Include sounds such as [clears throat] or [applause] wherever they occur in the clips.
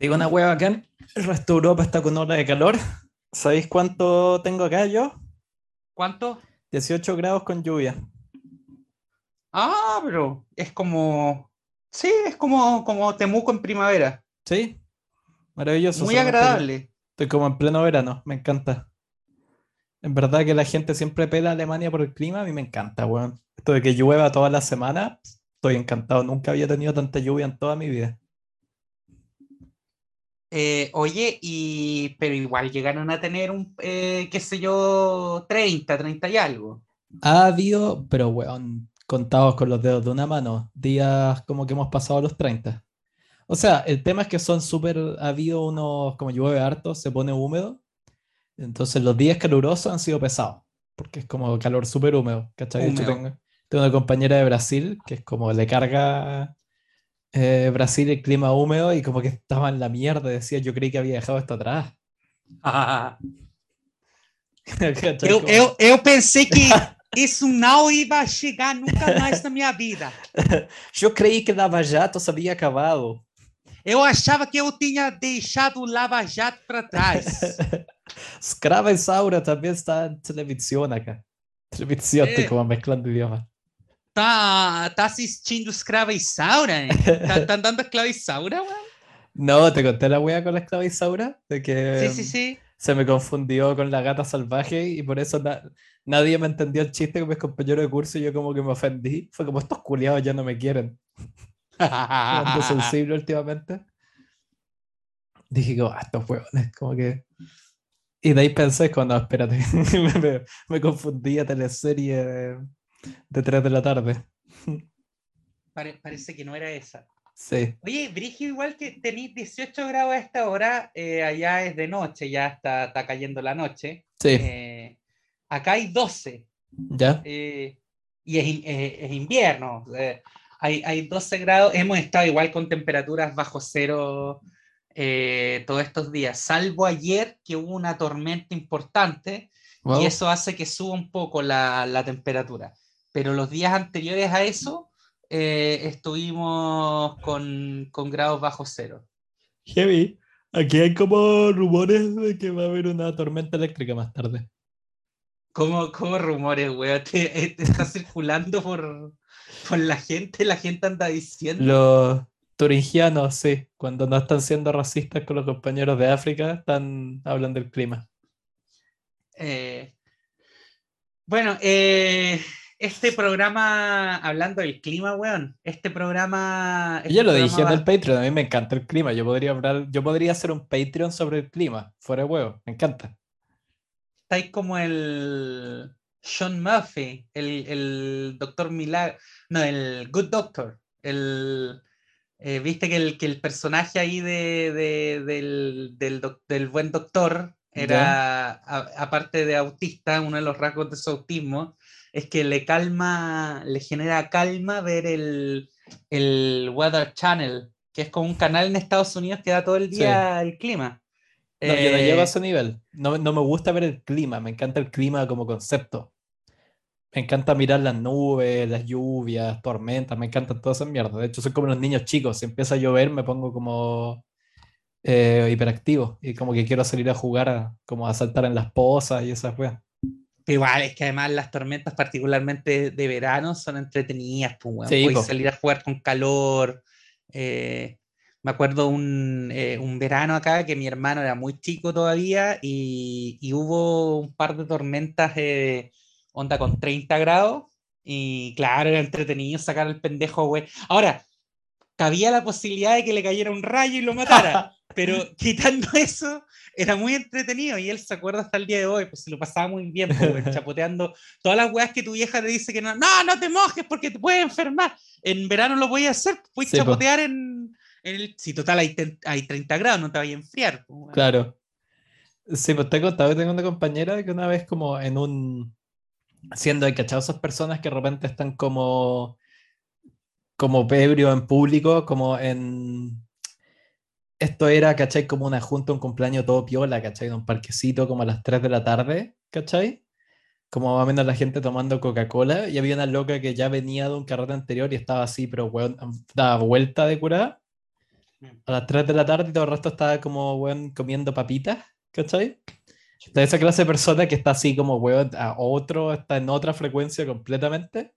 digo una hueá acá. El resto de Europa está con ola de calor. ¿Sabéis cuánto tengo acá yo? ¿Cuánto? 18 grados con lluvia. Ah, pero es como. Sí, es como, como Temuco en primavera. Sí, maravilloso. Muy agradable. Estoy, estoy como en pleno verano, me encanta. En verdad que la gente siempre pela a Alemania por el clima, a mí me encanta, weón. Esto de que llueva toda la semana, estoy encantado. Nunca había tenido tanta lluvia en toda mi vida. Eh, oye, y pero igual llegaron a tener un, eh, qué sé yo, 30, 30 y algo. Ha habido, pero weón, contados con los dedos de una mano, días como que hemos pasado los 30. O sea, el tema es que son súper, ha habido unos, como llueve harto, se pone húmedo. Entonces los días calurosos han sido pesados, porque es como calor súper húmedo, ¿cachai? Húmedo. tengo, tengo una compañera de Brasil que es como le carga eh, Brasil el clima húmedo y como que estaba en la mierda, decía, yo creí que había dejado esto atrás. [laughs] [laughs] ¿Cachai? Eu, eu, eu pensei que isso não ia chegar nunca mais na minha vida. [laughs] Yo creí que Lava Jato se había acabado. Eu achava que eu tinha deixado o Lava Jato para trás. Scrava y Saura también está en televisión acá. Televisión, estoy Eh. como mezclando idiomas. Tá, tá assistindo Escrava e Saura? hein? [laughs] Tá, tá andando Escrava e Saura, weón? No, te conté la wea con la esclava Isaura, de que Sí, sí, sí. se me confundió con la gata salvaje y por eso na- nadie me entendió el chiste con mis compañeros de curso y yo como que me ofendí. Fue como estos culiados ya no me quieren. [laughs] Ando sensible últimamente. Dije como, ah, estos huevones, como que... Y de ahí pensé, como, no, espérate, [laughs] me, me- me confundí a teleserie de, de 3 de la tarde. Pare- parece que no era esa. Sí, Oye, Brigio, igual que tenéis 18 grados a esta hora, eh, allá es de noche, ya está, está cayendo la noche. sí, Eh, acá hay 12 ya. eh, y es, eh, es invierno. hay, hay 12 grados, hemos estado igual con temperaturas bajo cero eh, todos estos días, salvo ayer que hubo una tormenta importante Wow. y eso hace que suba un poco la, la temperatura. Pero los días anteriores a eso eh, estuvimos con, con grados bajo cero. Heavy. Aquí hay como rumores de que va a haber una tormenta eléctrica más tarde. ¿Cómo, cómo rumores, weón? Te, eh, te está circulando por, por la gente, la gente anda diciendo. Los turingianos, sí, cuando no están siendo racistas con los compañeros de África, están hablando del clima. Eh, bueno, eh, este programa, hablando del clima, weón, este programa... Yo este lo dije en programa el Patreon, a mí me encanta el clima. Yo podría hablar, yo podría hacer un Patreon sobre el clima, fuera de huevo, me encanta. estáis como el Sean Murphy, el, el doctor Milagro, no, el Good Doctor, el... eh, Viste que el, que el personaje ahí de, de- del, del, doc- del buen doctor era, a- aparte de autista, uno de los rasgos de su autismo, es que le calma, le genera calma ver el, el Weather Channel, que es como un canal en Estados Unidos que da todo el Sí. día el clima. No, yo no llego a Eh, ese nivel. No, no me gusta ver el clima, me encanta el clima como concepto. Me encanta mirar las nubes, las lluvias, tormentas, me encantan todas esas mierdas. De hecho, soy como los niños chicos. Si empieza a llover, me pongo como eh, hiperactivo y como que quiero salir a jugar, a- como a saltar en las pozas y esas weas. Igual, es que además las tormentas, particularmente de verano, son entretenidas, pues. Sí, salir a jugar con calor. eh, me acuerdo un, eh, un verano acá que mi hermano era muy chico todavía y, y hubo un par de tormentas, eh, onda con 30 grados. Y claro, era entretenido sacar al pendejo, güey. Ahora, cabía la posibilidad de que le cayera un rayo y lo matara. [laughs] Pero [laughs] quitando eso, era muy entretenido y él se acuerda hasta el día de hoy, pues se lo pasaba muy bien, pues, [laughs] chapoteando todas las weas que tu vieja te dice que no, no, no te mojes porque te puedes enfermar. En verano lo voy a hacer, puedes Sí, po. chapotear en, en el... Si total hay, ten- hay 30 grados, no te vayas a enfriar. pues. Claro. Sí, pues te he contado que tengo una compañera que una vez como en un... Siendo hay cachado esas personas que de repente están como... Como ebrio en público, como en... Esto era, ¿cachai? Como una junta, un cumpleaños todo piola, ¿cachai? En un parquecito como a las 3 de la tarde, ¿cachai? Como más o menos la gente tomando Coca-Cola y había una loca que ya venía de un carrete anterior y estaba así, pero weón, daba vuelta de curada. a las 3 de la tarde y todo el resto está como, weón, comiendo papitas, ¿cachai? De esa clase de persona que está así como, weón, a otro, está en otra frecuencia completamente.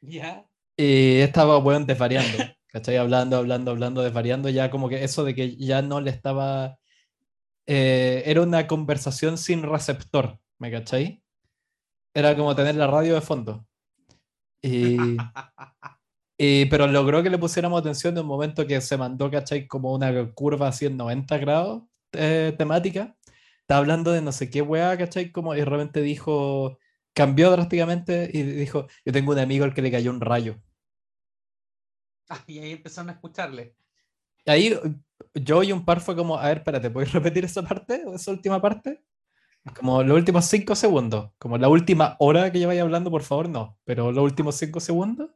Ya. Y estaba, weón, desvariando, [laughs] ¿cachai? Hablando, hablando, hablando, desvariando, ya como que eso de que ya no le estaba... eh, era una conversación sin receptor, ¿me cachai? Era como tener la radio de fondo. Y... [laughs] Y- pero logró que le pusiéramos atención en un momento que se mandó, ¿cachai? Como una curva así en 90 grados eh, temática. Estaba hablando de no sé qué weá, ¿cachai? Como y de repente dijo, cambió drásticamente y dijo, yo tengo un amigo al que le cayó un rayo. [laughs] Y ahí empezaron a escucharle. Y ahí yo y un par fue como, a ver, espérate, ¿puedes repetir esa parte esa última parte? Como los últimos cinco segundos, como la última hora que lleváis hablando, por favor, no, pero los últimos cinco segundos.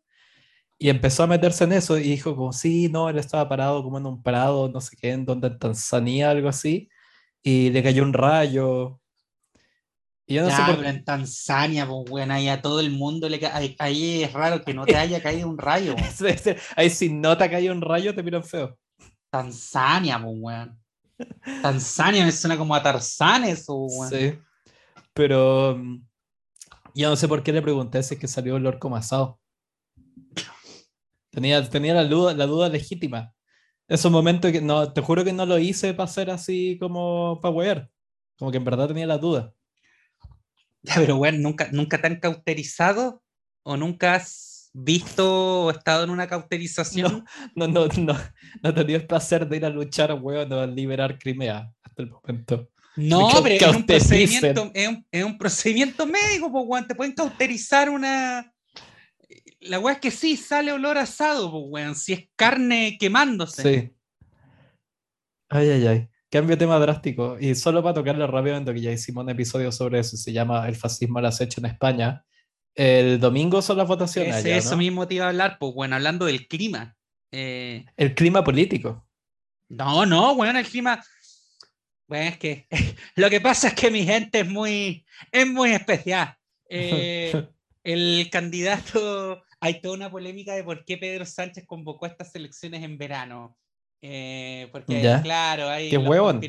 Y empezó a meterse en eso y dijo como, sí, no, él estaba parado como en un prado, no sé qué, en donde en Tanzania, algo así, y le cayó un rayo. Y yo no ya, sé por pero en Tanzania, pues, weón, ahí a todo el mundo le ca- ahí, es raro que no te [laughs] haya caído un rayo. Ahí si no te cayó un rayo, te miran feo. Tanzania, pues, weón. Tanzania me suena como a Tarzán eso, weón. Sí. Pero mm, yo no sé por qué le pregunté si es que salió el orco masado. Tenía, tenía la, duda, la duda legítima. Esos momentos que no, te juro que no lo hice para ser así como para wear. Como que en verdad tenía la duda. Ya, [laughs] pero weón, ¿nunca, ¿nunca te han cauterizado? ¿O nunca has visto o estado en una cauterización? No, no, no, no he tenido el placer de ir a luchar, weón, o a liberar Crimea hasta el momento. No, pero es un, procedimiento, es, un, es un procedimiento médico, pues, weón. Te pueden cauterizar una. La weá es que sí, sale olor a asado, pues, weón. Si es carne quemándose. Sí. Ay, ay, ay. Cambio de tema drástico. Y solo para tocarlo rápidamente, que ya hicimos un episodio sobre eso, se llama El fascismo al acecho en España. El domingo son las votaciones. Ese- allá, eso ¿no? mismo te iba a hablar, pues, bueno, hablando del clima. Eh, El clima político. no, no, bueno, el clima. Bueno, es que [laughs] lo que pasa es que mi gente es muy, es muy especial. Eh, [laughs] el candidato, hay toda una polémica de por qué Pedro Sánchez convocó estas elecciones en verano. Eh, porque, Ya. claro, hay. Qué huevón.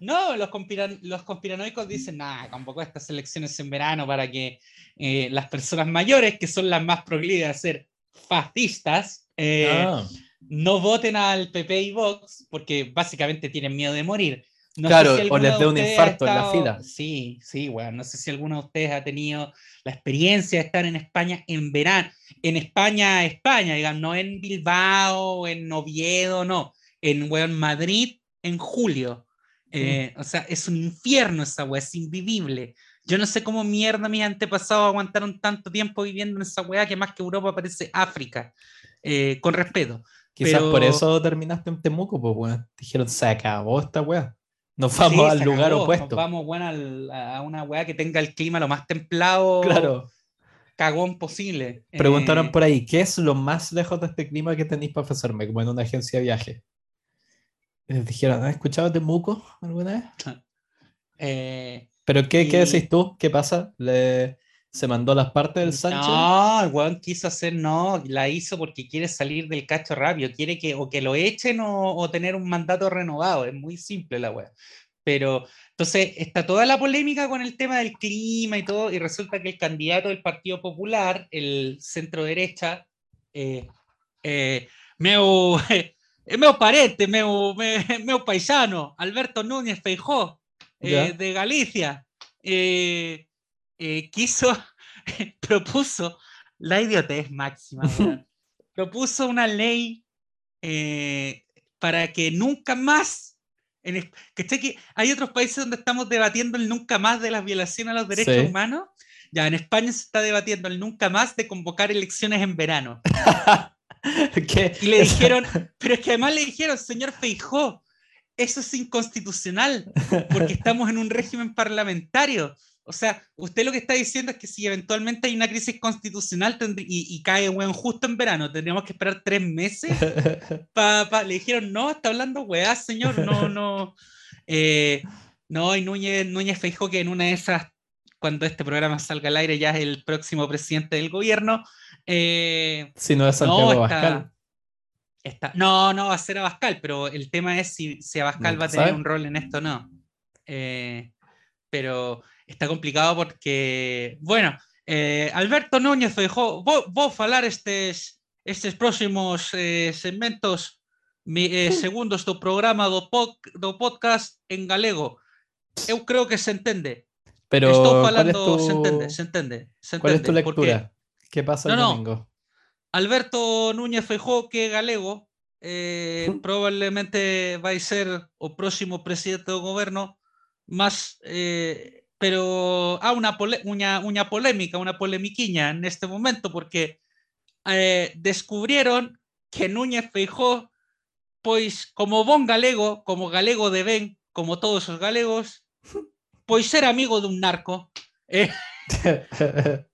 No, los, conspiran- los conspiranoicos dicen, nada, convocó estas elecciones en verano para que eh, las personas mayores, que son las más proclives a ser fascistas, eh, Ah, no voten al PP y Vox porque básicamente tienen miedo de morir. No Claro, si o les de dé un infarto en la fila. Sí, sí, bueno, no sé si alguno de ustedes ha tenido la experiencia de estar en España en verano, en España, España, digamos, no en Bilbao, en Oviedo, no, en weón, Madrid en julio. Eh, O sea, es un infierno esa weá, es invivible. Yo no sé cómo mierda mis antepasados aguantaron tanto tiempo viviendo en esa weá que más que Europa parece África. Eh, con respeto. quizás por pero- eso terminaste en Temuco, pues, weón. Dijeron, se acabó esta weá. Nos vamos Sí, al lugar acabó, opuesto. nos vamos bueno, al- a una weá que tenga el clima lo más templado, Claro. cagón posible. Preguntaron Eh, por ahí, ¿qué es lo más lejos de este clima que tenéis para ofrecerme? Como en una agencia de viaje. Les dijeron, ¿has escuchado Temuco alguna vez? [laughs] eh, ¿Pero qué, qué decís tú? ¿Qué pasa? ¿Le, ¿Se mandó las partes del Sánchez? No, el weón quiso hacer, no, la hizo porque quiere salir del cacho rápido, quiere que o que lo echen o, o tener un mandato renovado, es muy simple la weá. Pero entonces está toda la polémica con el tema del clima y todo, y resulta que el candidato del Partido Popular, el centro derecha, eh, eh, meu, [laughs] meu parente, meu, me- meu paisano, Alberto Núñez Feijó, eh, de Galicia, eh, eh, quiso, [laughs] propuso la idiotez máxima, [laughs] propuso una ley eh, para que nunca más, en, ¿cachai que hay otros países donde estamos debatiendo el nunca más de las violaciones a los derechos Sí. humanos? Ya, en España se está debatiendo el nunca más de convocar elecciones en verano. [laughs] ¿Qué? Y le dijeron, pero es que además le dijeron, señor Feijó, eso es inconstitucional, porque estamos en un régimen parlamentario. O sea, usted lo que está diciendo es que si eventualmente hay una crisis constitucional y, y cae weón justo en verano, tendríamos que esperar tres meses. [laughs] Pa, pa- Le dijeron, no, está hablando weá, señor, no, [laughs] no. Eh, no, y Núñez, Núñez Feijó que en una de esas, cuando este programa salga al aire, ya es el próximo presidente del gobierno. eh, si no es Santiago no, Abascal. está, Está... No, no va a ser Abascal, pero el tema es si, si Abascal Nunca va a tener sabe. un rol en esto o no. Eh, pero está complicado porque, bueno, eh, Alberto Núñez Feijó, vos, falar estes, estes próximos eh, segmentos mi, eh, segundos do programa do, pod, do podcast en galego. Eu creo que se entende. Pero, Estou ¿cuál es falando, tu, se entende, se entende. Se cuál es tu entende, porque- lectura? ¿Qué pasa el No, no. domingo? Alberto Núñez Feijó, que é galego, eh, probablemente vai ser o próximo presidente do goberno, mas eh, pero há unha, pole, unha, unha polémica, unha polemiquiña neste momento, porque eh, descubrieron que Núñez Feijó, pois como bon galego, como galego de ben, como todos os galegos, pois ser amigo dun narco. Eh, [laughs]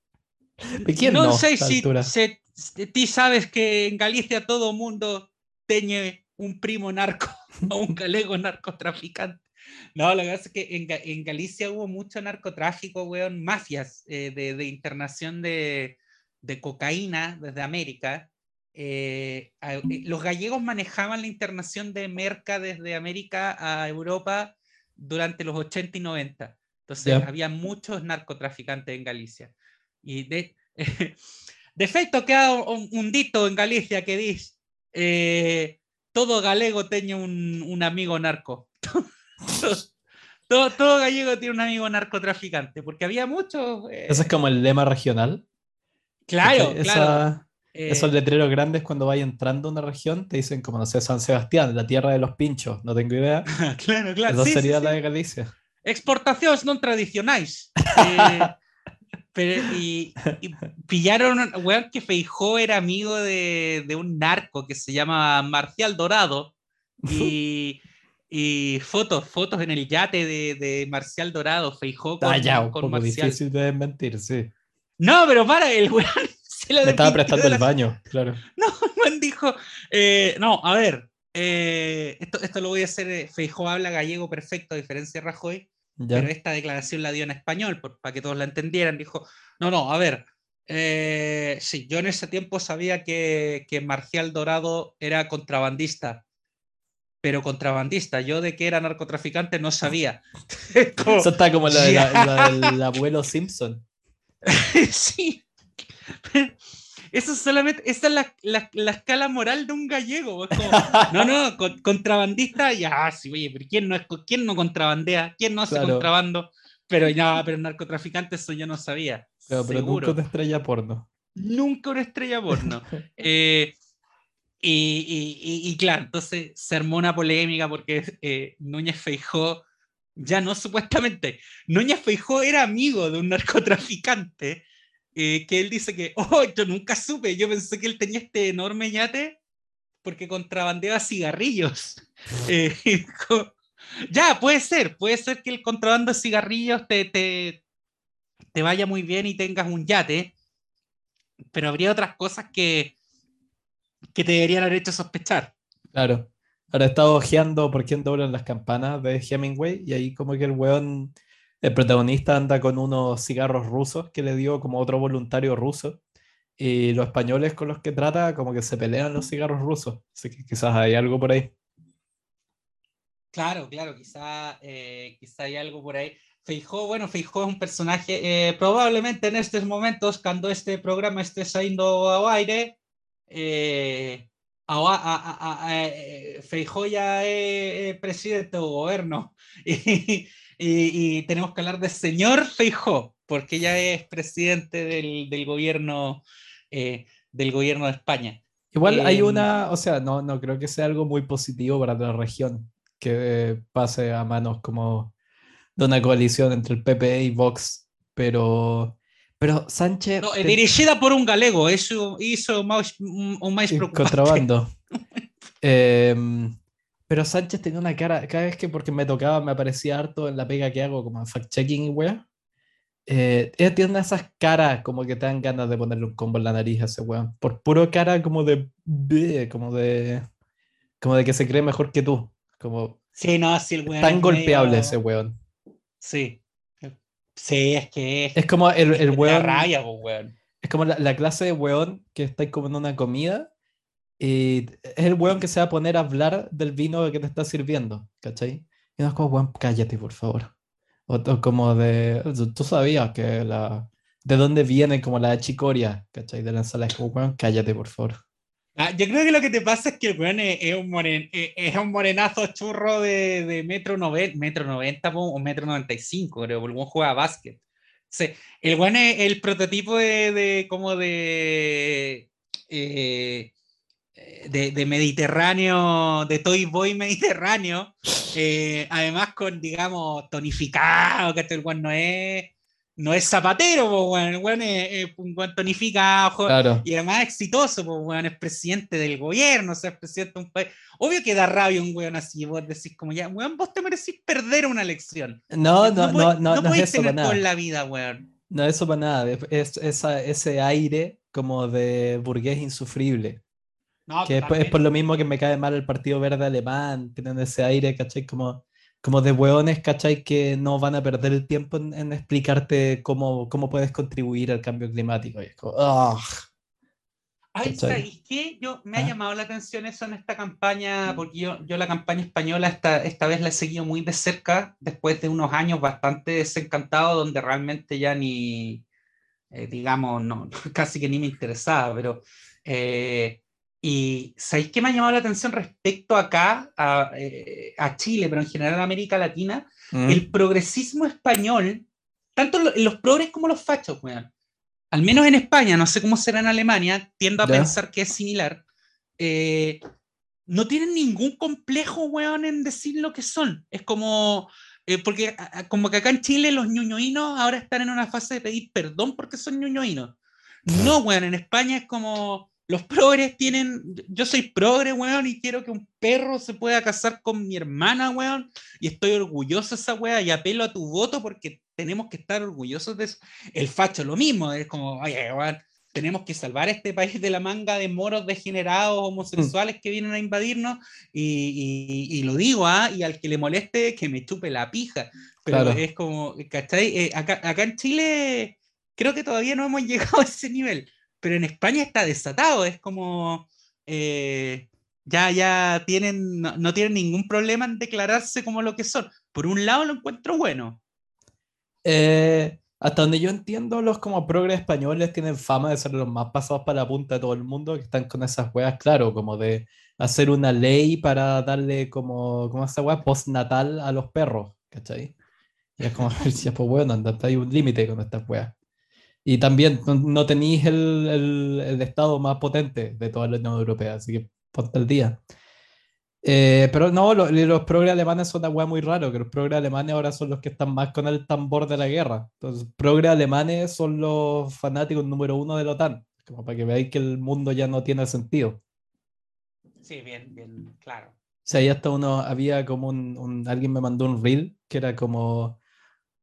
¿De quién no? non sei esta se, se, ti sabes que en Galicia todo o mundo teñe un primo narco [laughs] o un galego narcotraficante. No, lo que pasa es que en, Ga- en Galicia hubo mucho narcotráfico, weón, mafias eh, de, de internación de, de cocaína desde América. Eh, a- eh, los gallegos manejaban la internación de merca desde América a Europa durante los 80 y 90. Entonces había muchos narcotraficantes en Galicia. Y de, [laughs] de feito que há un, un dito en Galicia que dice eh, todo galego un, un amigo narco. [laughs] [laughs] todo, todo gallego tiene un amigo narcotraficante, porque había muchos... eh, Ese es como el lema regional. claro, claro. Esa- eh, Esos letreros grandes cuando vayas entrando a una región te dicen como, no sé, San Sebastián, la tierra de los pinchos, no tengo idea. [laughs] claro, claro. Esa sí, sería sí. la de Galicia. exportacións non tradicionais. [laughs] Eh, pero, y, y pillaron, weón, que Feijó era amigo de, de un narco que se llama Marcial Dorado. Y, y fotos, fotos en el yate de, de Marcial Dorado, Feijó con, ya, un con poco Marcial. difícil de desmentir, sí. No, pero para, el weón [laughs] se lo Me estaba prestando el la baño, claro. [laughs] no, el man dijo, eh, no, a ver, eh, esto, esto lo voy a hacer, eh, Feijó habla gallego perfecto, a diferencia de Rajoy, Ya. pero esta declaración la dio en español, por- para que todos la entendieran, dijo, no, no, a ver, eh, sí, yo en ese tiempo sabía que, que Marcial Dorado era contrabandista, pero contrabandista, yo de que era narcotraficante no sabía. [laughs] Como- Eso está como la, de la- [laughs] Ya. la del abuelo Simpson. [laughs] sí. Eso es solamente, esa es la, la- la escala moral de un gallego. como, no, no, con- contrabandista, ya, sí, oye, pero ¿quién no, es, quién no contrabandea? ¿Quién no hace Claro. contrabando? Pero ya, pero narcotraficante, eso yo no sabía. Pero, pero Seguro. nunca una estrella porno. Nunca una estrella porno. Eh, y, y- y- y claro, entonces se armó una polémica porque eh, Núñez Feijó, ya no supuestamente, Núñez Feijó era amigo de un narcotraficante eh, que él dice que, [laughs] oh, yo nunca supe, yo pensé que él tenía este enorme yate porque contrabandeaba cigarrillos. [laughs] Eh, ya, puede ser, puede ser que el contrabando de cigarrillos te, te, te vaya muy bien y tengas un yate, pero habría otras cosas que, que te deberían haber hecho sospechar. Claro. Ahora he estado ojeando por quién doblan las campanas de Hemingway y ahí como que el weón, el protagonista anda con unos cigarros rusos que le dio como otro voluntario ruso y los españoles con los que trata como que se pelean los cigarros rusos. Así que quizás hay algo por ahí. Claro, claro, quizá, eh, quizá hay algo por ahí. Feijó, bueno, Feijó es un personaje, eh, probablemente en estos momentos, cuando este programa esté saliendo ao aire, eh, a, a, a, eh, Feijó ya é presidente do goberno [laughs] y, y, y tenemos que hablar de señor Feijó, porque ya es presidente del, del gobierno eh, del gobierno de España. Igual hay Em, una, o sea, no, no creo que sea algo muy positivo para la región que pase a manos como de una coalición entre el PP y Vox, pero, pero Sánchez No, eh, te- dirigida por un galego, eso hizo más, o más y preocupante. contrabando. [laughs] Em, pero Sánchez tenía una cara, cada vez que porque me tocaba, me aparecía harto en la pega que hago, como fact-checking, wea. Eh, ella tiene esas caras como que te dan ganas de ponerle un combo en la nariz a ese weón. Por puro cara como de, como de, como de que se cree mejor que tú. Como Sí, no, sí, el weón. tan golpeable medio- ese weón. Sí. Sí, es que es. Es como el, el weón. rabia, po, weón. Es como la, la clase de weón que está como en una comida Y es el weón que se va a poner a hablar del vino que te está sirviendo, ¿cachai? Y no es como, weón, cállate, por favor. O, o como de, tú sabías que la, de dónde viene como la chicoria, ¿cachai? De la ensalada, es como, weón, cállate, por favor. Ah, yo creo que lo que te pasa es que el weón es, un, moren, es, un morenazo churro de, de metro, noven, metro 90 po, o metro 95, creo, porque el juega básquet. El weón es el prototipo de, de como de, eh, de, Mediterráneo, de Toy Boy Mediterráneo, eh, además con, digamos, tonificado, que el weón no es, no es zapatero, po, weón, el weón es, es un weón tonificado, Claro. y además exitoso, pues, weón, es presidente del gobierno, o sea, es presidente de un país. Obvio que da rabia un weón así, vos decís como ya, weón, vos te merecís perder una elección. No, no, no, podés- no, no, es podés tener en la vida, weón. No es eso para nada. Es, es ese aire como de burgués insufrible. No, Que es, es por lo mismo que me cae mal el Partido Verde Alemán. Tienen ese aire, ¿cachai? Como, como de hueones, ¿cachai? Que no van a perder el tiempo en, en explicarte cómo, cómo puedes contribuir al cambio climático. Y es como, ¡ah! Ay. ¿sabéis qué? Yo, me ha Ah. llamado la atención eso en esta campaña, porque yo, yo la campaña española esta, esta vez la he seguido muy de cerca, después de unos años bastante desencantado, donde realmente ya ni, eh, digamos, no, [laughs] casi que ni me interesaba, pero... eh, y ¿sabéis qué me ha llamado la atención respecto acá, a, eh, a Chile, pero en general a América Latina? Mm. el progresismo español, tanto lo- los progres como los fachos, weón. Al menos en España, no sé cómo será en Alemania, tiendo a Ya. pensar que es similar. eh, no tienen ningún complejo, weón, en decir lo que son. Es como, eh, porque a- como que acá en Chile los ñuñoínos ahora están en una fase de pedir perdón porque son ñuñoínos. No, weón, en España es como, los progres tienen, yo soy progre, weón, y quiero que un perro se pueda casar con mi hermana, weón, y estoy orgulloso de esa weá y apelo a tu voto porque tenemos que estar orgullosos de eso. El facho lo mismo, es como, oye, weón, tenemos que salvar este país de la manga de moros degenerados homosexuales que vienen a invadirnos y, y- y lo digo, ¿ah? y al que le moleste que me chupe la pija. Pero Claro. es como, ¿cachai? Eh, acá, acá en Chile creo que todavía no hemos [laughs] llegado a ese nivel, pero en España está desatado, es como... eh, ya, ya tienen, no, tienen ningún problema en declararse como lo que son. Por un lado lo encuentro bueno. Eh, hasta donde yo entiendo, los como progres españoles tienen fama de ser los más pasados para la punta de todo el mundo, que están con esas weas, claro, como de hacer una ley para darle como, como esa wea postnatal a los perros, ¿cachai? Y es como, [laughs] pues bueno, anda, hay un límite con estas weas. Y también no, no tenéis el, el, el estado más potente de toda la Unión Europea, así que ponte el día. Eh, pero no, lo- los progres alemanes son una wea muy raro, que los progres alemanes ahora son los que están más con el tambor de la guerra. Entonces, progres alemanes son los fanáticos número uno de la OTAN, como para que veáis que el mundo ya no tiene sentido. Sí, bien, bien, claro. O sea, ahí hasta uno, había como un, un- alguien me mandó un reel que era como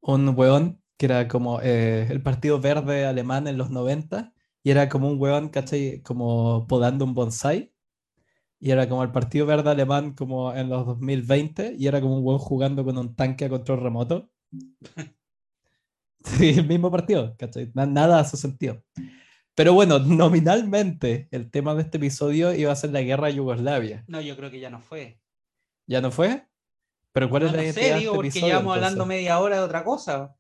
un weón, que era como eh, el Partido Verde alemán en los 90, y era como un weón, ¿cachai? Como podando un bonsai. Y era como el Partido Verde alemán como en los 2020, y era como un weón jugando con un tanque a control remoto. [laughs] Sí, el mismo partido, ¿cachai? Na- Nada hace sentido. Pero bueno, nominalmente el tema de este episodio iba a ser la guerra de Yugoslavia. No, yo creo que ya no fue. ¿Ya no fue? ¿Pero cuál No, es la no sé, de digo, este porque episodio, llevamos hablando entonces? media hora de otra cosa.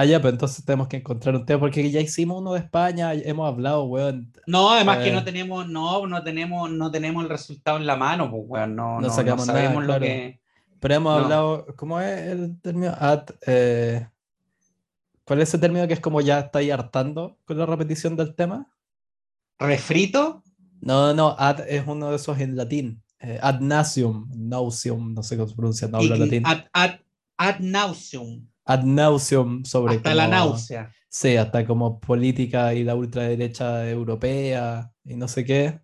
Ah, ya, pero entonces tenemos que encontrar un tema, porque ya hicimos uno de España, hemos hablado, weón. No, además que Eh. no tenemos, no, no tenemos, no tenemos el resultado en la mano, pues weón, no, No no, no sacamos nada, sabemos lo que. Pero hemos No. hablado, ¿cómo es el término? Ad, eh, ¿cuál es ese término que es como ya estáis hartando con la repetición del tema? ¿Refrito? No, no, ad es uno de esos en latín. Eh, ad nauseum, nauseum, no sé cómo se pronuncia, no hablo Y- latín. ad, ad, ad nauseum. Ad nauseum sobre Hasta la como- náusea. Sí, hasta como política y la ultraderecha europea y no sé qué.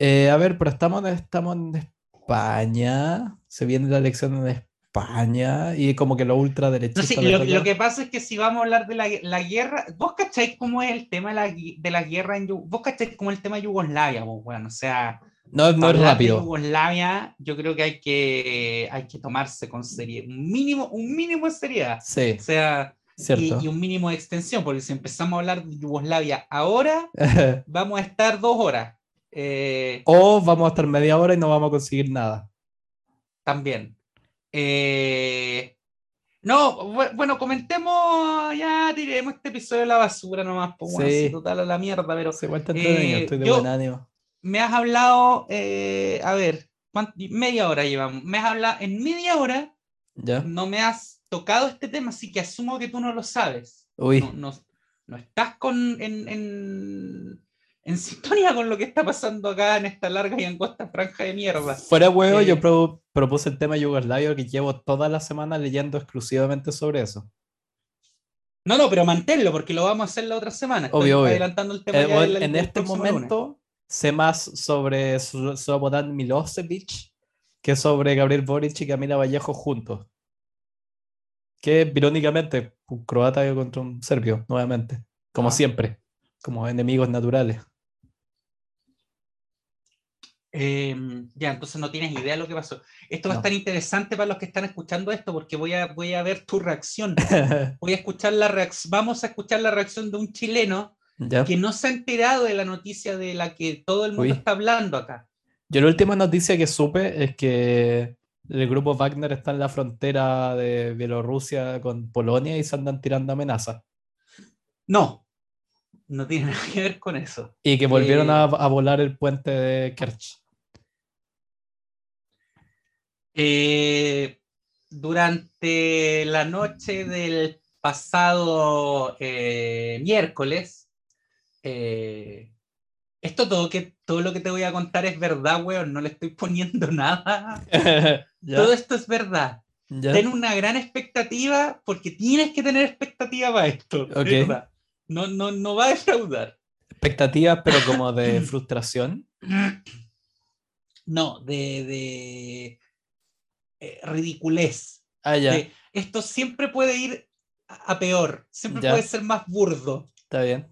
Eh, a ver, pero estamos, estamos en España, se viene la elección en España y como que los No ultraderechistas sé, de lo, lo que pasa es que si vamos a hablar de la, la guerra, ¿vos cacháis cómo es el tema de la, de la guerra en Yu- ¿Vos cacháis cómo es el tema de Yugoslavia? Pues, bueno, o sea, No, no es de rápido. Yugoslavia, yo creo que hay que, hay que tomarse con seriedad, un mínimo, un mínimo de seriedad. Sí, O sea, y, cierto. y un mínimo de extensión, porque si empezamos a hablar de Yugoslavia ahora, [laughs] vamos a estar dos horas. Eh, O vamos a estar media hora y no vamos a conseguir nada. también. Eh, no, bu- bueno, comentemos, ya tiremos este episodio de la basura nomás, pues bueno, Sí. total a la mierda, pero Se cuenta Eh, estoy de yo- buen ánimo. Me has hablado, eh, a ver, ¿cuánto- media hora llevamos, me has hablado, en media hora ¿Ya? no me has tocado este tema, así que asumo que tú no lo sabes. Uy, No, no- no estás con, en, en, en sintonía con lo que está pasando acá en esta larga y angosta franja de mierda. fuera huevo, eh, yo pro- propuse el tema Yugoslavia que llevo toda la semana leyendo exclusivamente sobre eso. No, no, pero manténlo porque lo vamos a hacer la otra semana. Estoy Obvio, obvio. adelantando el tema. Eh, ya bueno, del- en este próximo lunes. Sé más sobre Slo- Slobodan Milosevic que sobre Gabriel Boric y Camila Vallejo juntos. Que irónicamente, un croata contra un serbio, nuevamente. Como Ah. siempre, como enemigos naturales. Eh, ya, entonces no tienes idea de lo que pasó. Esto va a estar interesante para los que están escuchando esto porque voy a, voy a ver tu reacción. [laughs] Voy a escuchar la reacción. Vamos a escuchar la reacción de un chileno ¿Ya? que no se ha enterado de la noticia de la que todo el mundo Uy. está hablando acá. Yo la última noticia que supe es que el grupo Wagner está en la frontera de Bielorrusia con Polonia y se andan tirando amenazas. No, no tiene [laughs] nada que ver con eso. Y que volvieron a, Eh. a volar el puente de Kerch. Eh, durante la noche del pasado eh, miércoles, eh, esto todo, que, todo lo que te voy a contar es verdad, weón, no le estoy [laughs] poniendo nada. [laughs] Todo esto es verdad. ¿Ya? Ten una gran expectativa porque tienes que tener expectativa para esto. No, no, no va a defraudar. Expectativas, pero como de [clears throat] frustración. No, de, de eh, ridiculez. Ah, ya, de, esto siempre puede ir a a peor, siempre Ya. puede ser más burdo. está bien.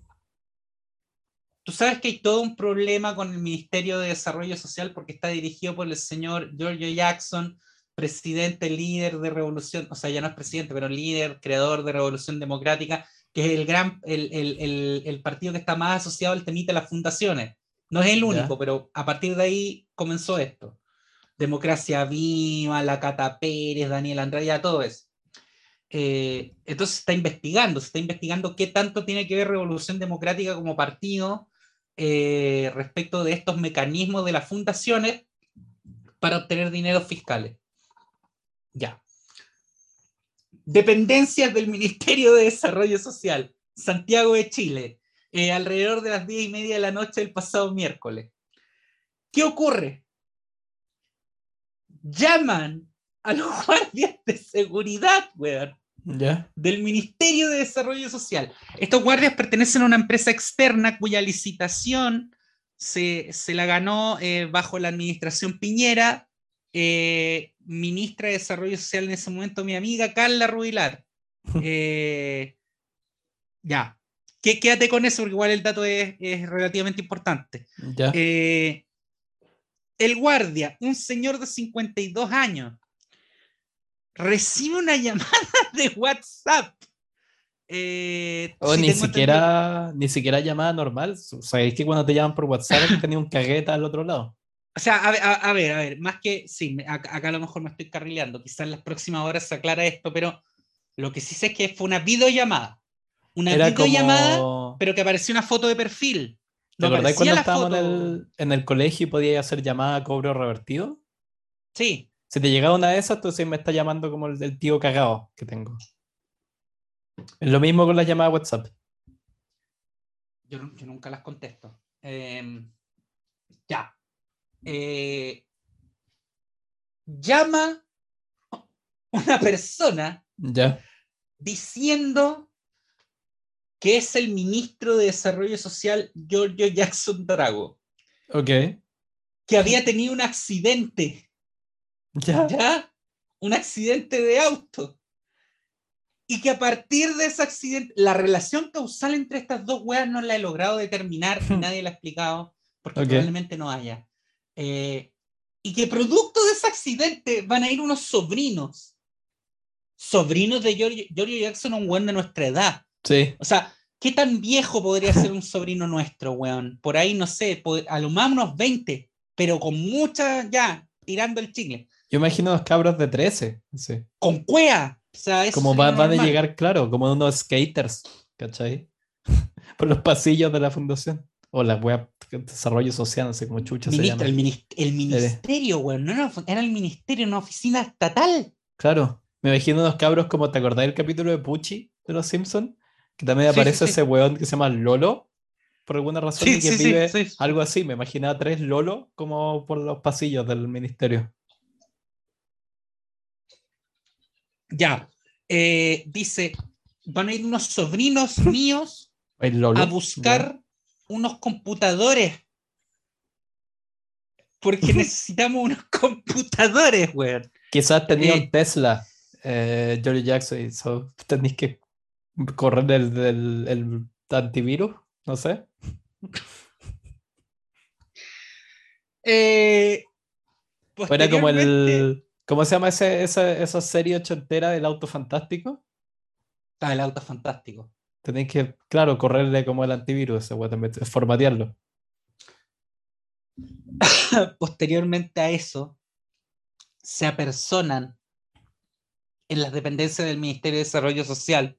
Tú sabes que hay todo un problema con el Ministerio de Desarrollo Social porque está dirigido por el señor Giorgio Jackson, presidente, líder de revolución, o sea, ya no es presidente, pero líder, creador de Revolución Democrática, que es el gran, el, el- el- el partido que está más asociado al temita de las fundaciones. No es el Ya. único, pero a partir de ahí comenzó esto. Democracia Viva, la Cata Pérez, Daniel Andrade, todo eso. Eh, entonces se está investigando, se está investigando qué tanto tiene que ver Revolución Democrática como partido eh, respecto de estos mecanismos de las fundaciones para obtener dineros fiscales. Ya. Dependencias del Ministerio de Desarrollo Social, Santiago de Chile, eh, alrededor de las diez y media de la noche del pasado miércoles. ¿Qué ocurre? Llaman a los [laughs] guardias de seguridad, weón ¿Ya? del Ministerio de Desarrollo Social. Estos guardias pertenecen a una empresa externa cuya licitación se, se la ganó eh, bajo la administración Piñera, eh, ministra de Desarrollo Social en ese momento, mi amiga Carla Rubilar. [laughs] Eh, ya, Qué- quédate con eso porque igual el dato es, es relativamente importante. ¿Ya? El guardia, un señor de 52 años, recibe una llamada [laughs] de WhatsApp. Eh, O si ni siquiera, ni siquiera llamada normal. O sea, es que cuando te llaman por WhatsApp [laughs] tenía un cagueta al otro lado. O sea, a, ver- a- a ver, a ver, más que, sí, acá, acá a lo mejor me estoy carrileando, quizás en las próximas horas se aclara esto, pero lo que sí sé es que fue una videollamada. Una Era videollamada, como... pero que apareció una foto de perfil. ¿Te No acordás cuando estábamos en el, en el colegio y podías hacer llamada a cobro revertido? Sí, Si te llegaba una de esas, entonces me está llamando como el del tío cagado que tengo. Es lo mismo con las llamadas WhatsApp. Yo nunca las contesto. Em, ya. Eh, llama una persona Ya. diciendo que es el ministro de Desarrollo Social, Giorgio Jackson Drago, Ok. que había tenido un accidente, Ya. ¿ya? Un accidente de auto. Y que a partir de ese accidente, la relación causal entre estas dos weas no la he logrado determinar y nadie la ha explicado, porque probablemente no haya. Eh, y que producto de ese accidente van a ir unos sobrinos. Sobrinos de Giorgio, Giorgio Jackson, un buen de nuestra edad. Sí. O sea, ¿qué tan viejo podría ser un sobrino nuestro, weón? Por ahí, no sé, a lo más unos 20, pero con mucha, ya, tirando el chicle. Yo imagino los cabros de 13, sí. Con cuea. O sea, eso como van a llegar, claro, como unos skaters, ¿cachai? [laughs] Por los pasillos de la fundación. O la web desarrollo social, no sé cómo chucha se llama. El, ministerio, weón. No, no, era el ministerio, una oficina estatal. Claro. Me imagino unos cabros como, ¿te acordás del capítulo de Pucci de Los Simpsons? Que también aparece ese weón que se llama Lolo, por alguna razón, y que vive algo así. Me imaginaba tres Lolo como por los pasillos del ministerio. Ya. Eh, dice: van a ir unos sobrinos [laughs] míos a buscar unos computadores. Porque [laughs] necesitamos unos computadores, weón. Quizás tenía un eh, Tesla, eh, Jackson, y tenéis que correr el, el, antivirus, no sé. Eh, Era como el. ¿Cómo se llama ese, esa, esa serie ochentera del auto fantástico? Ah, el auto fantástico. Tenéis que, claro, correrle como el antivirus, formatearlo. [coughs] Posteriormente a eso, se apersonan en las dependencias del Ministerio de Desarrollo Social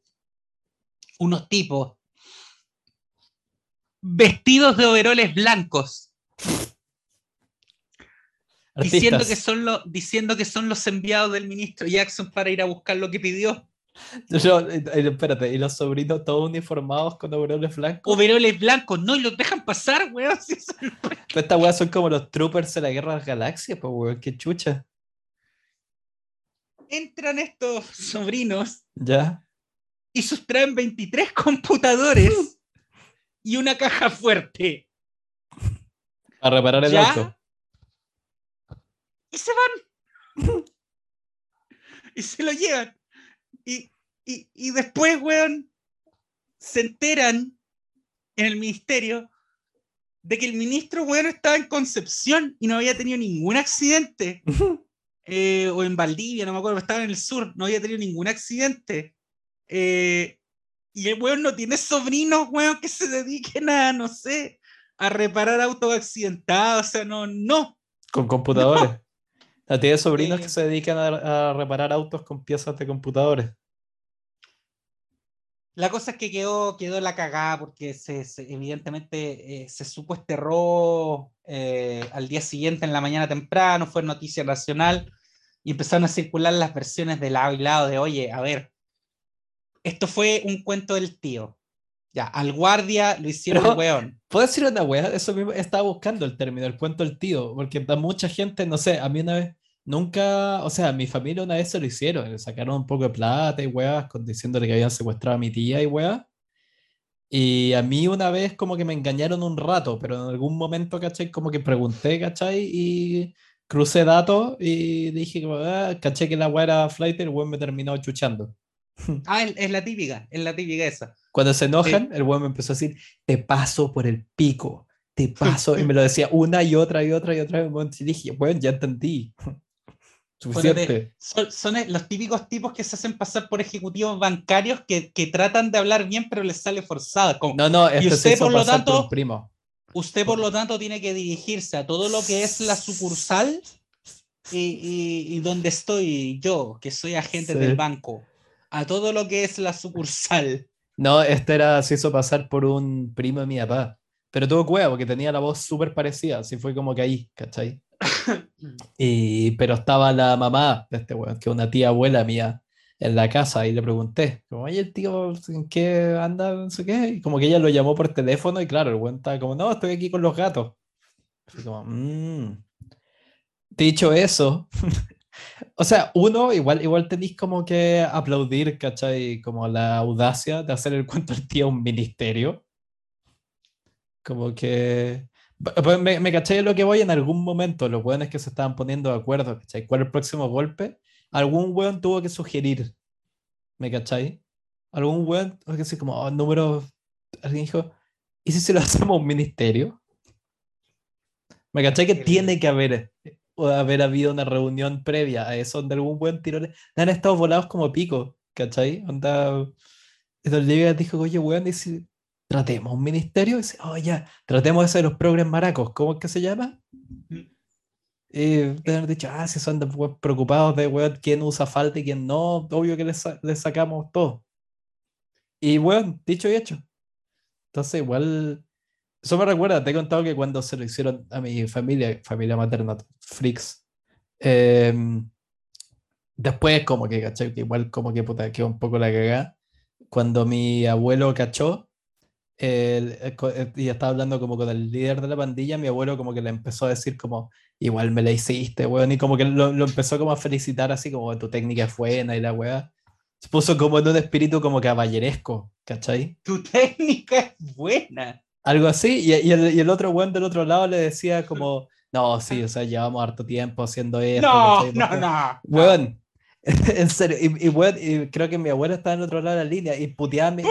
unos tipos vestidos de overoles blancos. Diciendo que, son los, diciendo que son los enviados del ministro Jackson para ir a buscar lo que pidió. Eh, eh, espérate, ¿y los sobrinos todos uniformados con overoles blancos? Overoles blancos, no, y los dejan pasar, weón. [laughs] estas weas son como los troopers de la guerra de las galaxias, pues, weón, qué chucha. Entran estos sobrinos. Ya y sustraen 23 computadores [laughs] y una caja fuerte. A reparar el auto. Y se van. [laughs] y se lo llevan. Y, y después, weón, se enteran en el ministerio de que el ministro, weón, estaba en Concepción y no había tenido ningún accidente. [laughs] Eh, o en Valdivia, no me acuerdo, estaba en el sur, no había tenido ningún accidente. Eh, y el weón no tiene sobrinos, weón, que se dediquen a, no sé, a reparar autos accidentados, o sea, no, no. Con computadores. No. Tiene sobrinos que se dedican a, reparar autos con piezas de computadores. La cosa es que quedó, quedó la cagada porque se, evidentemente eh, se supo este robo eh, al día siguiente en la mañana temprano, fue noticia nacional y empezaron a circular las versiones de lado y lado de, oye, a ver, esto fue un cuento del tío. Ya, al guardia lo hicieron Pero, weón. ¿Puedo decir una weá? Eso mismo estaba buscando el término, el cuento del tío, porque da mucha gente, no sé, a mí una vez, nunca, o sea, a mi familia una vez se lo hicieron, le sacaron un poco de plata y weá, diciéndole que habían secuestrado a mi tía y weá. Y a mí una vez como que me engañaron un rato, pero en algún momento, ¿cachai? Como que pregunté, ¿cachai? Y crucé datos y dije, ah, caché que la weá era flight y el weón me terminó chuchando. [laughs] Ah, es la típica, es la típica esa. Cuando se enojan, el weón me empezó a decir, te paso por el pico, te paso, y me lo decía una y otra y otra y otra vez, y dije, bueno, ya entendí. [laughs] Suficiente. son, los típicos tipos que se hacen pasar por ejecutivos bancarios que, que tratan de hablar bien, pero les sale forzado. no, no, este y usted, por lo tanto, primo. Usted, por lo tanto, tiene que dirigirse a todo lo que es la sucursal y, y, donde estoy yo, que soy agente del banco a todo lo que es la sucursal. No, este era, se hizo pasar por un primo de mi papá. Pero tuvo cueva porque tenía la voz súper parecida, así fue como que ahí, ¿cachai? [coughs] y, pero estaba la mamá de este weón, que es una tía abuela mía, en la casa y le pregunté, como, oye, el tío, ¿en qué anda? No sé qué. Y como que ella lo llamó por teléfono y claro, el weón estaba como, no, estoy aquí con los gatos. Como, mmm. Dicho eso, [laughs] [laughs] o sea, uno, igual, igual tenéis como que aplaudir, ¿cachai? Como la audacia de hacer el cuento del tío un ministerio. Como que. Me, me caché lo que voy en algún momento, los weones que se estaban poniendo de acuerdo, ¿cachai? ¿Cuál es el próximo golpe? Algún weón tuvo que sugerir, ¿me cachai? Algún weón, que sí, como, oh, número. Alguien dijo, ¿y si se lo hacemos un ministerio? ¿Me cachai que tiene que haber o haber habido una reunión previa a eso, donde algún buen tirón han estado volados como pico, ¿cachai? Onda, Liga dijo, oye, weón, y si tratemos un ministerio. Dice, oh, ya, tratemos ese de los progres maracos. ¿Cómo es que se llama? Y de haber dicho, ah, si son preocupados de weón, quién usa falta y quién no, obvio que les, les sacamos todo. Y weón, dicho y hecho. Entonces, igual, eso me recuerda, te he contado que cuando se lo hicieron a mi familia, familia materna, freaks, em, después como que, ¿cachai? Que igual como que puta, quedó un poco la cagada. Cuando mi abuelo cachó, el- el el- y estaba hablando como con el líder de la pandilla, mi abuelo como que le empezó a decir como, igual me la hiciste, weón, y como que lo, lo empezó como a felicitar así como tu técnica es buena y la weá. Se puso como en un espíritu como caballeresco, ¿cachai? Tu técnica es buena. Algo así, y, y el, y el otro weón del otro lado le decía [laughs] como, no, sí, o sea, llevamos harto tiempo haciendo esto. No, no, Porque- no. Weón, [laughs] en serio, y, y, weón, y creo que mi abuelo estaba en el otro lado de la línea y puteaba mi-.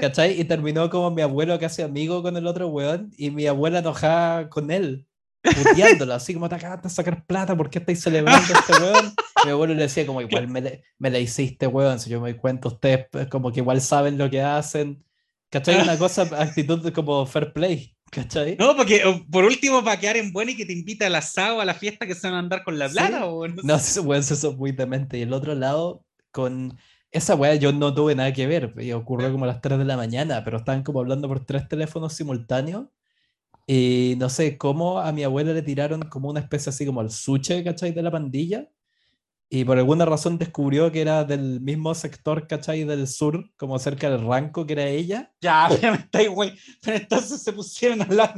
¿cachai? Y terminó como mi abuelo casi amigo con el otro weón y mi abuela enojada con él, puteándolo, así como te acabaste de sacar plata, ¿por qué estáis celebrando a este [laughs] weón? Mi abuelo le decía como, igual me, le- me la hiciste, weón, si yo me doy cuenta, ustedes pues, como que igual saben lo que hacen, ¿cachai? Una cosa, actitud de como fair play, ¿cachai? No, porque o, por último, para quedar en buena y que te invita al asado, a la fiesta que se van a andar con la Sí. plata. o no No, sé. weón, eso es muy demente. Y el otro lado, con esa weá, yo no tuve nada que ver. Y ocurrió como a las 3 de la mañana, pero estaban como hablando por tres teléfonos simultáneos. Y no sé cómo a mi abuela le tiraron como una especie así como el suche, ¿cachai? De la pandilla. Y por alguna razón descubrió que era del mismo sector, ¿cachai? Del sur, como cerca del Ranco, que era ella. Ya, [laughs] pero estáis, güey. Pero entonces se pusieron a hablar,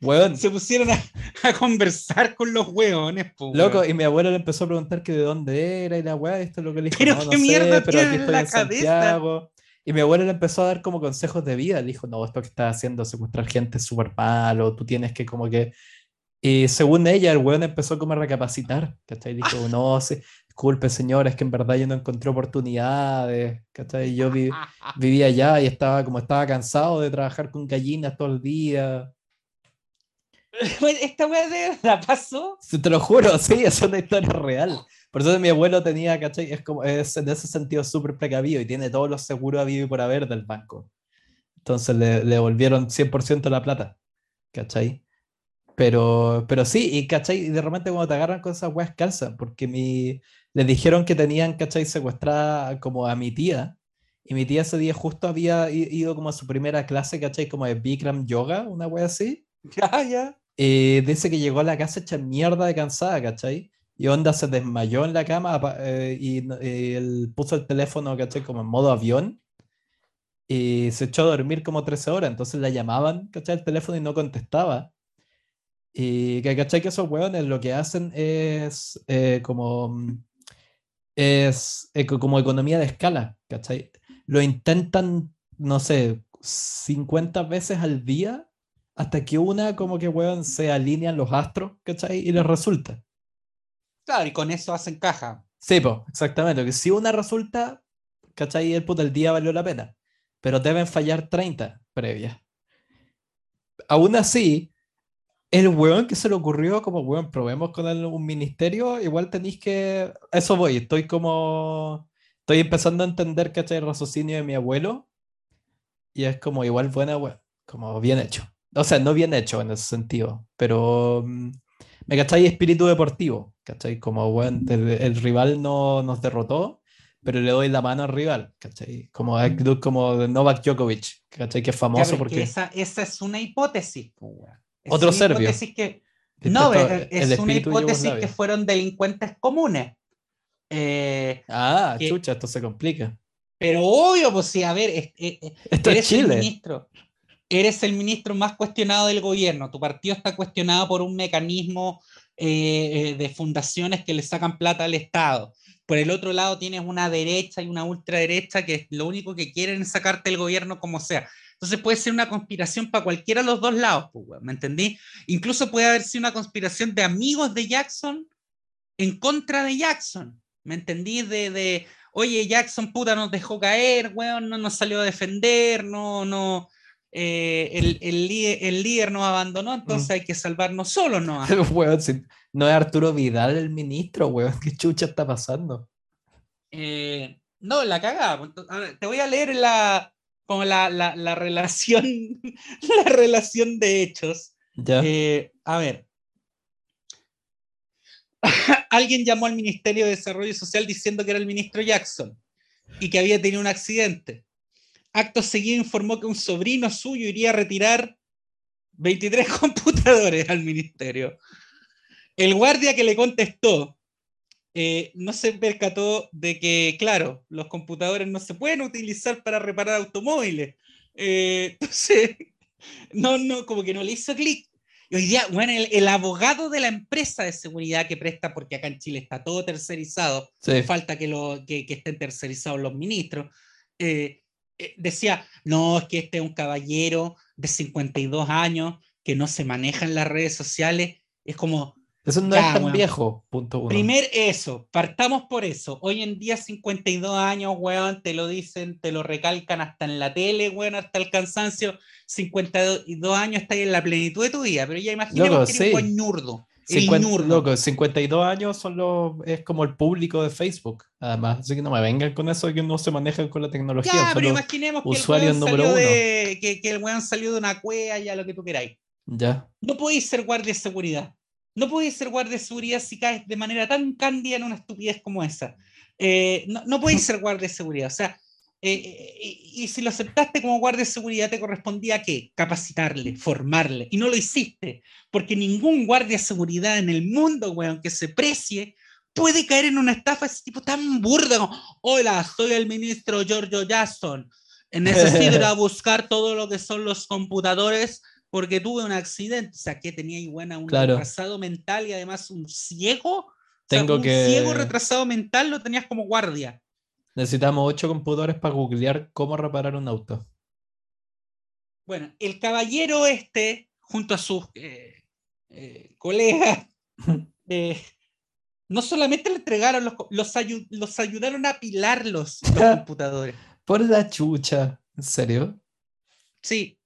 Weón, se pusieron a, a conversar con los hueones, po, loco, weón. y mi abuelo le empezó a preguntar que de dónde era y la weá, esto es lo que le dijo. Pero no, no qué sé, mierda pero tiene aquí estoy la en cabeza. Santiago. Y mi abuelo le empezó a dar como consejos de vida. Le dijo, no, esto que estás haciendo, secuestrar gente es súper malo, tú tienes que como que... Y según ella, el weón empezó como a recapacitar, ¿cachai? Dijo, no, sí, disculpe señora, es que en verdad yo no encontré oportunidades, ¿cachai? Yo vi- vivía allá y estaba como estaba cansado de trabajar con gallinas todo el día. [laughs] Esta weá de verdad pasó. Te lo juro, sí, es una historia real. Por eso mi abuelo tenía, ¿cachai? Es, como, es en ese sentido súper precavido y tiene todos los seguros habido y por haber del banco. Entonces le, le devolvieron 100% la plata, ¿cachai? Pero, pero sí, y ¿cachai? Y de repente cuando te agarran con esas weas calzan, porque mi, le dijeron que tenían, ¿cachai? Secuestrada como a mi tía. Y mi tía ese día justo había ido como a su primera clase, ¿cachai? Como de Bikram Yoga, una wea así. [laughs] Ya, ya. Eh, dice que llegó a la casa hecha mierda de cansada, ¿cachai? Y Onda se desmayó en la cama eh, y, eh, él puso el teléfono, ¿cachai? Como en modo avión y se echó a dormir como 13 horas. Entonces la llamaban, ¿cachai? El teléfono y no contestaba. Y que, ¿cachai? Que esos hueones lo que hacen es eh, como, mm, es eh, co- como economía de escala, ¿cachai? Lo intentan, no sé, 50 veces al día hasta que una como que, weón, se alinean los astros, ¿cachai? Y les resulta. Claro, y con eso hacen caja. Sí, pues, exactamente. Que si una resulta, ¿cachai? El puto el día valió la pena. Pero deben fallar 30 previas. Aún así, el weón que se le ocurrió, como weón, probemos con el- un ministerio, igual tenéis que. Eso voy, estoy como. Estoy empezando a entender, ¿cachai? El raciocinio de mi abuelo. Y es como igual buena, weón. Como bien hecho. O sea, no bien hecho en ese sentido, pero. mm, ¿Me cachai? Espíritu deportivo, ¿cachai? Como, weón, el, el rival no nos derrotó, pero le doy la mano al rival, ¿cachai? Como como Novak Djokovic, ¿cachai? Que es famoso porque... esa, esa es una hipótesis, po, weón. Es Otro una serbio. que, no, es es, es una hipótesis que fueron delincuentes comunes. Eh, Ah, que- chucha, esto se complica. pero obvio, pues sí, a ver, es- es- es- Esto es eres el ministro. Eres el ministro más cuestionado del gobierno. Tu partido está cuestionado por un mecanismo eh, eh, de fundaciones que le sacan plata al Estado. Por el otro lado tienes una derecha y una ultraderecha que lo único que quieren es sacarte el gobierno como sea. Entonces puede ser una conspiración para cualquiera de los dos lados, pues, weón, ¿me entendí? Incluso puede haber sido una conspiración de amigos de Jackson en contra de Jackson, ¿me entendí? De, de oye, Jackson puta nos dejó caer, weón, no nos salió a defender, no, no, eh, el, el, líder, el líder nos abandonó, entonces hay que salvarnos solos, ¿no? [laughs] Weón, si no es Arturo Vidal el ministro, weón, ¿qué chucha está pasando? Eh, no, la cagada. pues, Te voy a leer la, como la, relación, [laughs] la relación de hechos. Eh, a ver. [laughs] Alguien llamó al Ministerio de Desarrollo Social diciendo que era el ministro Jackson y que había tenido un accidente. Acto seguido informó que un sobrino suyo iría a retirar 23 [laughs] computadores al ministerio. El guardia que le contestó eh, no se percató de que, claro, los computadores no se pueden utilizar para reparar automóviles. Eh, [laughs] entonces, no, no, como que no le hizo clic. Y hoy día, bueno, el, abogado de la empresa de seguridad que presta, porque acá en Chile está todo tercerizado, falta que, lo, que, estén tercerizados los ministros, eh, decía, no, es que este es un caballero de 52 años que no se maneja en las redes sociales. Es como, eso no es tan viejo, punto uno. Primer eso, partamos por eso. Hoy en día, 52 años, weón, te lo dicen, te lo recalcan hasta en la tele, weón, hasta el cansancio. 52 años está ahí en la plenitud de tu vida, pero ya imaginemos que eres un ñurdo. 50, loco, 52 años son los, es como el público de Facebook, además. Así que no me vengan con eso de que no se manejan con la tecnología. Ya, pero imaginemos que el, número de, que, que el weón salió de una cueva, ya lo que tú queráis. Ya. No podéis ser guardia de seguridad. No puedes ser guardia de seguridad si caes de manera tan cándida en una estupidez como esa. Eh, no, no puedes [laughs] ser guardia de seguridad. O sea, eh, eh, y si lo aceptaste como guardia de seguridad, te correspondía ¿qué? capacitarle, formarle. Y no lo hiciste, porque ningún guardia de seguridad en el mundo, weón, que se precie, puede caer en una estafa ese tipo tan burda como, hola, soy el ministro Giorgio Jackson, necesito [laughs] ir a buscar todo lo que son los computadores porque tuve un accidente, o sea, que tenía buena un retrasado mental y además un ciego. Tengo un que... ciego retrasado mental lo tenías como guardia. Necesitamos ocho computadores para googlear cómo reparar un auto. Bueno, el caballero este, junto a sus eh, eh, colegas, [laughs] eh, no solamente le entregaron los, los, ayudaron a apilar los [laughs] computadores. Por la chucha, ¿en serio? Sí,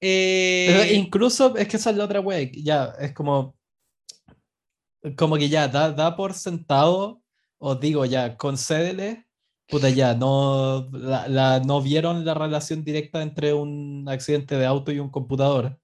pero eh, incluso es que esa es la otra wea, ya, es como, como que ya, da, da por sentado, os digo ya, concédele, puta ya, no, la, no vieron la relación directa entre un accidente de auto y un computador.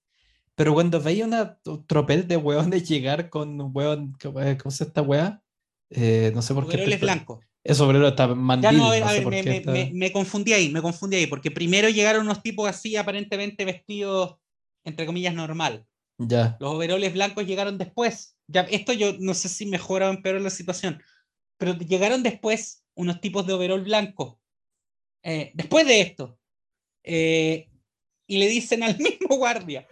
Pero cuando veía una tropel de weones [laughs] llegar con un weón, ¿cómo es esta wea? Eh, no sé por qué. es blanco. Es obrero está mandil. no, me, confundí ahí, me confundí ahí, porque primero llegaron unos tipos así, aparentemente vestidos, entre comillas, normal. Ya. Los overoles blancos llegaron después. Ya, esto yo no sé si mejora o empeora la situación, pero llegaron después unos tipos de overol blanco. Eh, después de esto. Eh, y le dicen al [laughs] mismo guardia,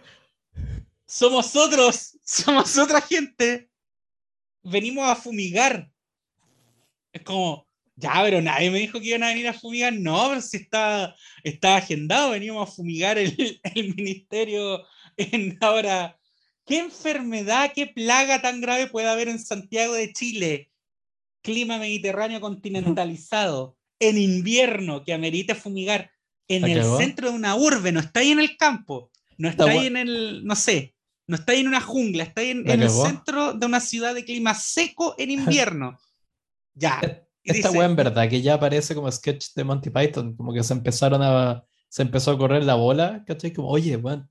somos otros, somos otra gente, venimos a fumigar. Es como, ya, pero nadie me dijo que iban a venir a fumigar. No, pero si está, está agendado, veníamos a fumigar el, [laughs] el ministerio en ahora. ¿Qué enfermedad, qué plaga tan grave puede haber en Santiago de Chile? Clima mediterráneo continentalizado, en invierno, que amerita fumigar, en el centro de una urbe, no está ahí en el campo, no está ahí en el, no sé, no está ahí en una jungla, está ahí en, en el centro de una ciudad de clima seco en invierno. [laughs] Ya, esta weá en verdad que ya aparece como sketch de Monty Python, como que se empezaron a. Se empezó a correr la bola, ¿cachai? Como, oye, weón,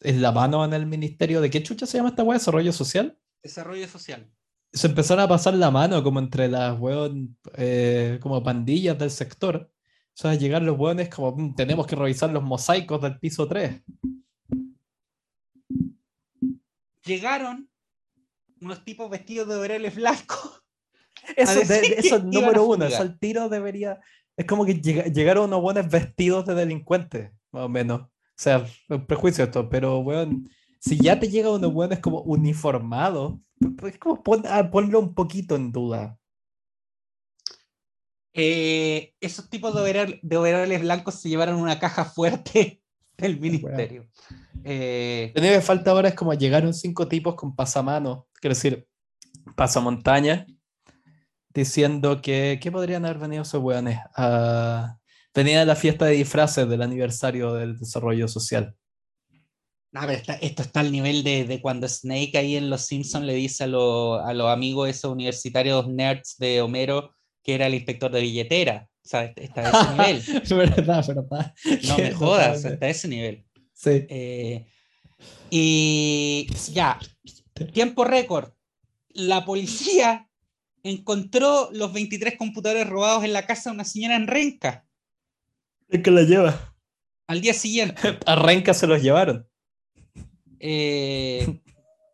es la mano en el ministerio. ¿De qué chucha se llama esta weá? ¿Desarrollo social? Desarrollo social. Se empezaron a pasar la mano como entre las weón, eh, como pandillas del sector. O sea, llegar los weones como, mm, tenemos que revisar los mosaicos del piso 3. Llegaron unos tipos vestidos de overoles blancos eso, eso es número uno, eso al tiro debería. Es como que llegaron unos buenos vestidos de delincuentes, más o menos. O sea, un prejuicio esto, pero weón, si ya te llega unos buenos como uniformados, pues como ah, ponlo un poquito en duda. Eh, esos tipos de, overoles, blancos se llevaron una caja fuerte [laughs] del ministerio. Eh, Lo que falta ahora es como llegaron cinco tipos con pasamanos, quiero decir, pasamontaña, diciendo que, ¿qué podrían haber venido esos weones? Uh, venía a la fiesta de disfraces del aniversario del desarrollo social. A ver, esto está al nivel de, de, cuando Snake ahí en Los Simpsons le dice a, a los amigos esos universitarios nerds de Homero que era el inspector de billetera. O sea, está a ese [laughs] nivel. verdad, verdad. No me [laughs] jodas, está a ese nivel. Sí. Eh, y ya, tiempo récord. La policía encontró los 23 computadores robados en la casa de una señora en Renca. Es que la lleva. Al día siguiente. [laughs] A Renca se los llevaron. Eh,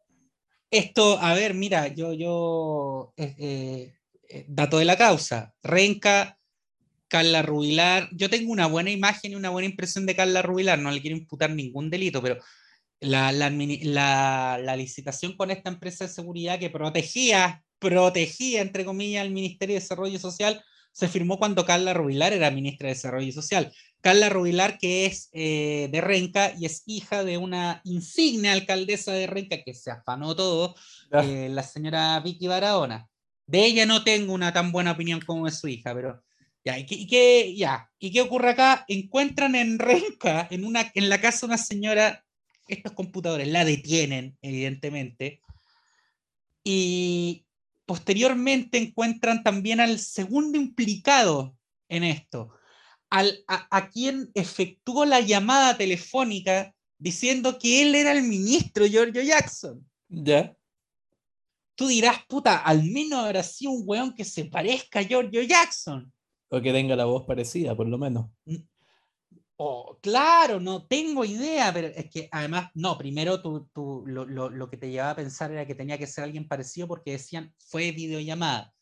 [laughs] esto, a ver, mira, yo, yo, eh, eh, dato de la causa, Renca, Carla Rubilar, yo tengo una buena imagen y una buena impresión de Carla Rubilar, no le quiero imputar ningún delito, pero la, la, la, licitación con esta empresa de seguridad que protegía, protegía, entre comillas, al Ministerio de Desarrollo Social, se firmó cuando Carla Rubilar era ministra de Desarrollo Social. Carla Rubilar, que es eh, de Renca y es hija de una insigne alcaldesa de Renca que se afanó todo, eh, la señora Vicky Barahona. De ella no tengo una tan buena opinión como de su hija, pero ya, ¿y qué, ya, ¿y qué ocurre acá? Encuentran en Renca, en, una, en la casa de una señora, estos computadores, la detienen, evidentemente, y posteriormente encuentran también al segundo implicado en esto, al, a, a, quien efectuó la llamada telefónica diciendo que él era el ministro Giorgio Jackson. Ya tú dirás, puta, al menos habrá sido un weón que se parezca a Giorgio Jackson. O que tenga la voz parecida, por lo menos. Oh, claro, no tengo idea, pero es que además, no, primero tú, tú lo, lo, lo, que te llevaba a pensar era que tenía que ser alguien parecido porque decían fue videollamada.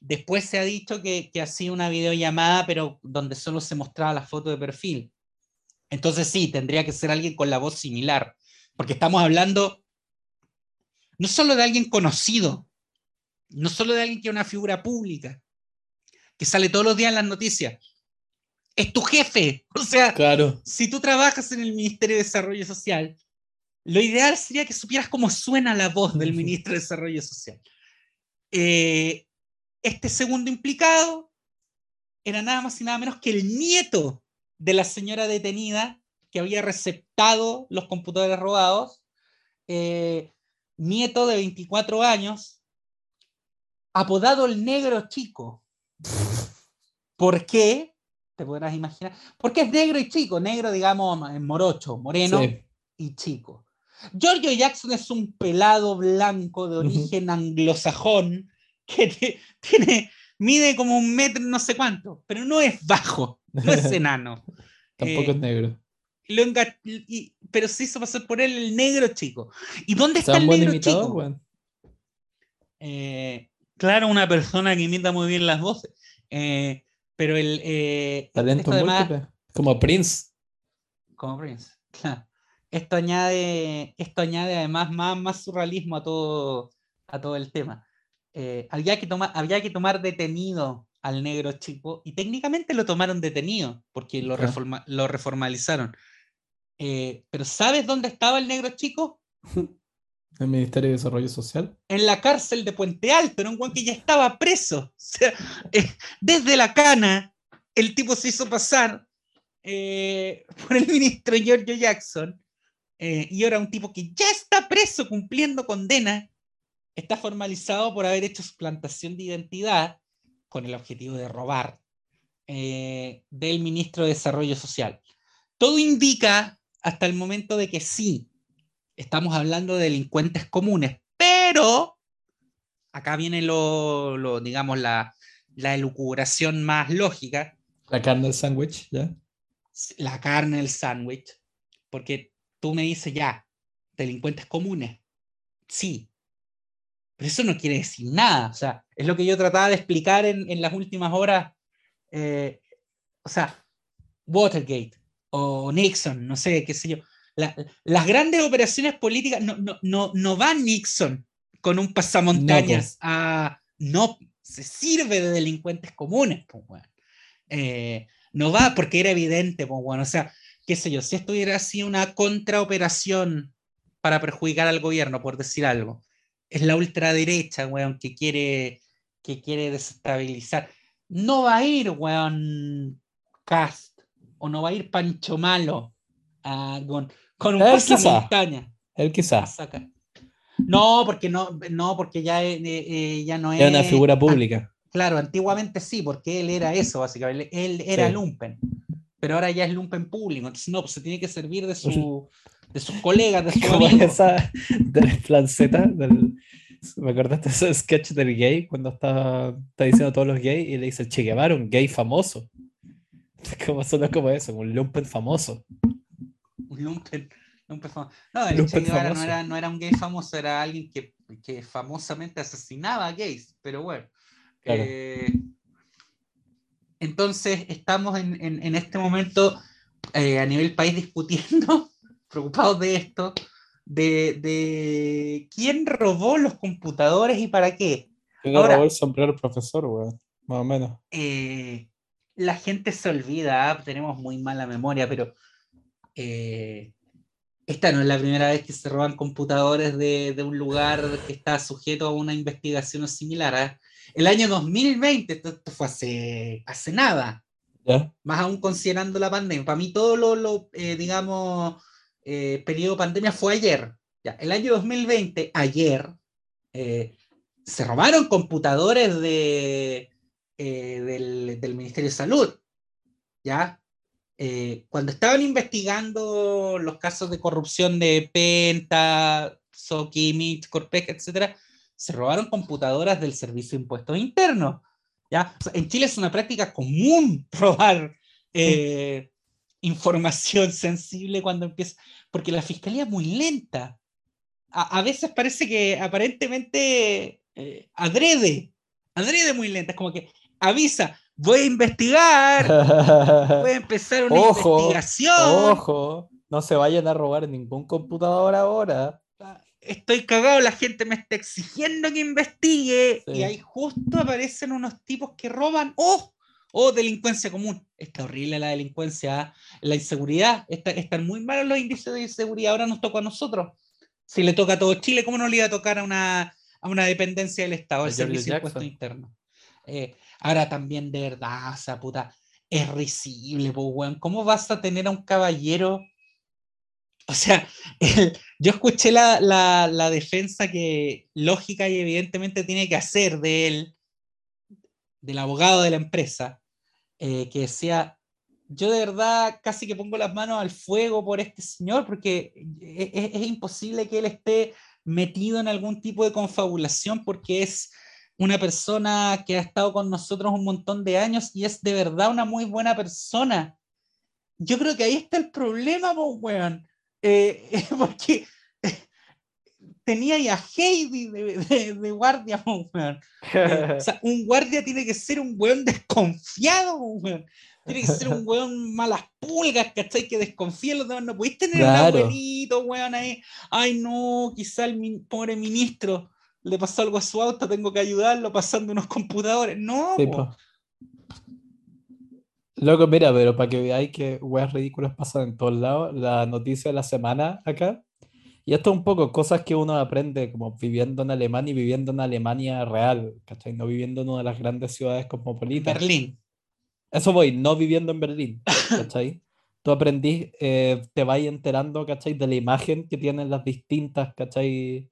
Después se ha dicho que, que ha sido una videollamada, pero donde solo se mostraba la foto de perfil. Entonces sí, tendría que ser alguien con la voz similar, porque estamos hablando no solo de alguien conocido, no solo de alguien que es una figura pública, que sale todos los días en las noticias, es tu jefe. [laughs] O sea, claro. si tú trabajas en el Ministerio de Desarrollo Social, lo ideal sería que supieras cómo suena la voz del ministro de Desarrollo Social. Eh, este segundo implicado era nada más y nada menos que el nieto de la señora detenida que había receptado los computadores robados. Eh, nieto de 24 años, apodado el negro chico. [laughs] ¿Por qué? Te podrás imaginar. Porque es negro y chico, negro, digamos, morocho, moreno y chico. Giorgio Jackson es un pelado blanco de origen anglosajón que tiene, mide como un metro no sé cuánto, pero no es bajo, no es [laughs] enano. Tampoco es eh, negro lo y, pero se hizo pasar por él el negro chico. ¿Y dónde está el negro chico? Eh, claro, una persona que imita muy bien las voces. Eh, pero el. Eh, Talento además, Como Prince. Como Prince, Esto añade, esto añade además más, más surrealismo a todo, a todo el tema. había, que tomar, había que tomar detenido al negro chico y técnicamente lo tomaron detenido porque lo, lo reformalizaron. Eh, pero ¿sabes dónde estaba el negro chico? [laughs] El Ministerio de Desarrollo Social. En la cárcel de Puente Alto, era un guan que ya estaba preso. [laughs] Eh, desde la cana, el tipo se hizo pasar eh, por el ministro Giorgio Jackson. y ahora un tipo que ya está preso cumpliendo condena, está formalizado por haber hecho suplantación de identidad con el objetivo de robar del ministro de Desarrollo Social. Todo indica hasta el momento de que sí, estamos hablando de delincuentes comunes, pero acá viene lo, digamos, la, la elucubración más lógica. La carne del sándwich, ¿ya? La carne del sándwich, porque tú me dices ya, delincuentes comunes, sí, pero eso no quiere decir nada, o sea, es lo que yo trataba de explicar en, en las últimas horas, eh, o sea, Watergate, o Nixon, no sé, qué sé yo. Las grandes operaciones políticas, no, no, no, no va Nixon con un pasamontañas no, a... No, se sirve de delincuentes comunes, pues, bueno. eh, no va porque era evidente, pues, bueno. O sea, qué sé yo, si esto hubiera sido una contraoperación para perjudicar al gobierno, por decir algo, es la ultraderecha, weón, que quiere, que quiere desestabilizar. No va a ir, weón, Cast o no va a ir Pancho Malo con, con, un montaña. Él quizás. No, porque no, no, porque ya, eh, eh, ya no es. Es una figura pública. claro, antiguamente sí, porque él era eso, básicamente. Él era lumpen. Pero ahora ya es lumpen público. Entonces, no, pues se tiene que servir de, su, de sus colegas, de [laughs] sus amigos. esa del. Me acordaste de ese sketch del gay cuando está, está diciendo a todos los gays y le dice Che Guevara, un gay famoso. [laughs] Como suena como eso, un lumpen famoso. [laughs] Un lumpen. lumpen famoso. No, el Che Guevara no era, no era, un gay famoso, era alguien que, que famosamente asesinaba a gays, pero bueno. Eh, entonces estamos en, en, este momento eh, a nivel país discutiendo, [laughs] preocupados de esto, de, de, quién robó los computadores y para qué. ¿Quién robó el sombrero profesor, Más o menos. Eh, la gente se olvida, ah, tenemos muy mala memoria, pero esta no es la primera vez que se roban computadores de, de un lugar que está sujeto a una investigación similar. ¿ah? El año 2020, esto, fue hace, hace nada. Más aún considerando la pandemia. Para mí todo lo, lo eh, digamos, eh, periodo pandemia fue ayer. Ya, el año 2020, ayer, eh, se robaron computadores de, del, del, Ministerio de Salud. ¿Ya? Cuando estaban investigando los casos de corrupción de Penta, Sokimich, Corpec, etcétera, se robaron computadoras del Servicio de Impuestos Internos. ¿ya? en Chile es una práctica común [laughs] robar eh, información sensible cuando empieza, porque la fiscalía es muy lenta. A, veces parece que aparentemente eh, adrede, adrede muy lenta, es como que avisa, voy a investigar, [laughs] voy a empezar una investigación. Ojo, no se vayan a robar ningún computador ahora estoy cagado, la gente me está exigiendo que investigue y ahí justo aparecen unos tipos que roban. ¡Oh! ¡Oh, delincuencia común! Está horrible la delincuencia, ¿ah? la inseguridad, está, están muy malos los índices de inseguridad, ahora nos toca a nosotros. Si le toca a todo Chile, ¿cómo no le iba a tocar a una, a una dependencia del Estado, el Servicio de Impuestos Internos? Eh, ahora también, de verdad, o sea, puta, es risible, pues, weón. ¿Cómo vas a tener a un caballero o sea, yo escuché la, defensa que lógica y evidentemente tiene que hacer de él, del abogado de la empresa, eh, que decía, yo de verdad casi que pongo las manos al fuego por este señor, porque es, e, es imposible que él esté metido en algún tipo de confabulación, porque es una persona que ha estado con nosotros un montón de años y es de verdad una muy buena persona. Yo creo que ahí está el problema, weón eh, [laughs] porque tenía ya Heidi de, guardia, eh, o sea, un guardia tiene que ser un weón desconfiado, Tiene que ser un [laughs] weón malas pulgas, ¿cachai? Que desconfía los demás. No podéis tener un abuelito, weón, ahí. Ay, no, quizá el pobre ministro le pasó algo a su auto, tengo que ayudarlo pasando unos computadores. No, Loco, mira, pero para que veáis que weas ridículas pasan en todos lados, la noticia de la semana acá, y esto es un poco cosas que uno aprende como viviendo en Alemania y viviendo en Alemania real, ¿cachai? No viviendo en una de las grandes ciudades cosmopolitas. Berlín. Eso voy, no viviendo en Berlín, ¿cachai? [laughs] Tú aprendís, eh, te vas enterando, ¿cachai? De la imagen que tienen las distintas, ¿cachai?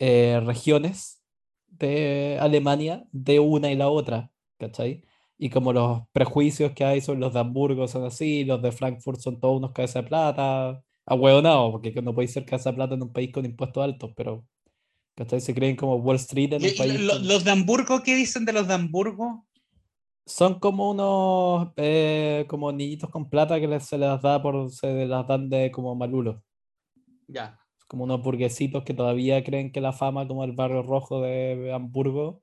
Eh, regiones de Alemania de una y la otra, ¿cachai? y como los prejuicios que hay sobre los de Hamburgo son así, los de Frankfurt son todos unos cabezas de plata, ahueonados, porque no puede ser cabeza de plata en un país con impuestos altos, pero ¿cachai? Se creen como Wall Street en un país. ¿Los de Hamburgo qué dicen de los de Hamburgo? Son como unos eh, como niñitos con plata que se les da por, se las dan de como malulos. Ya. Como unos burguesitos que todavía creen que la fama como el barrio rojo de Hamburgo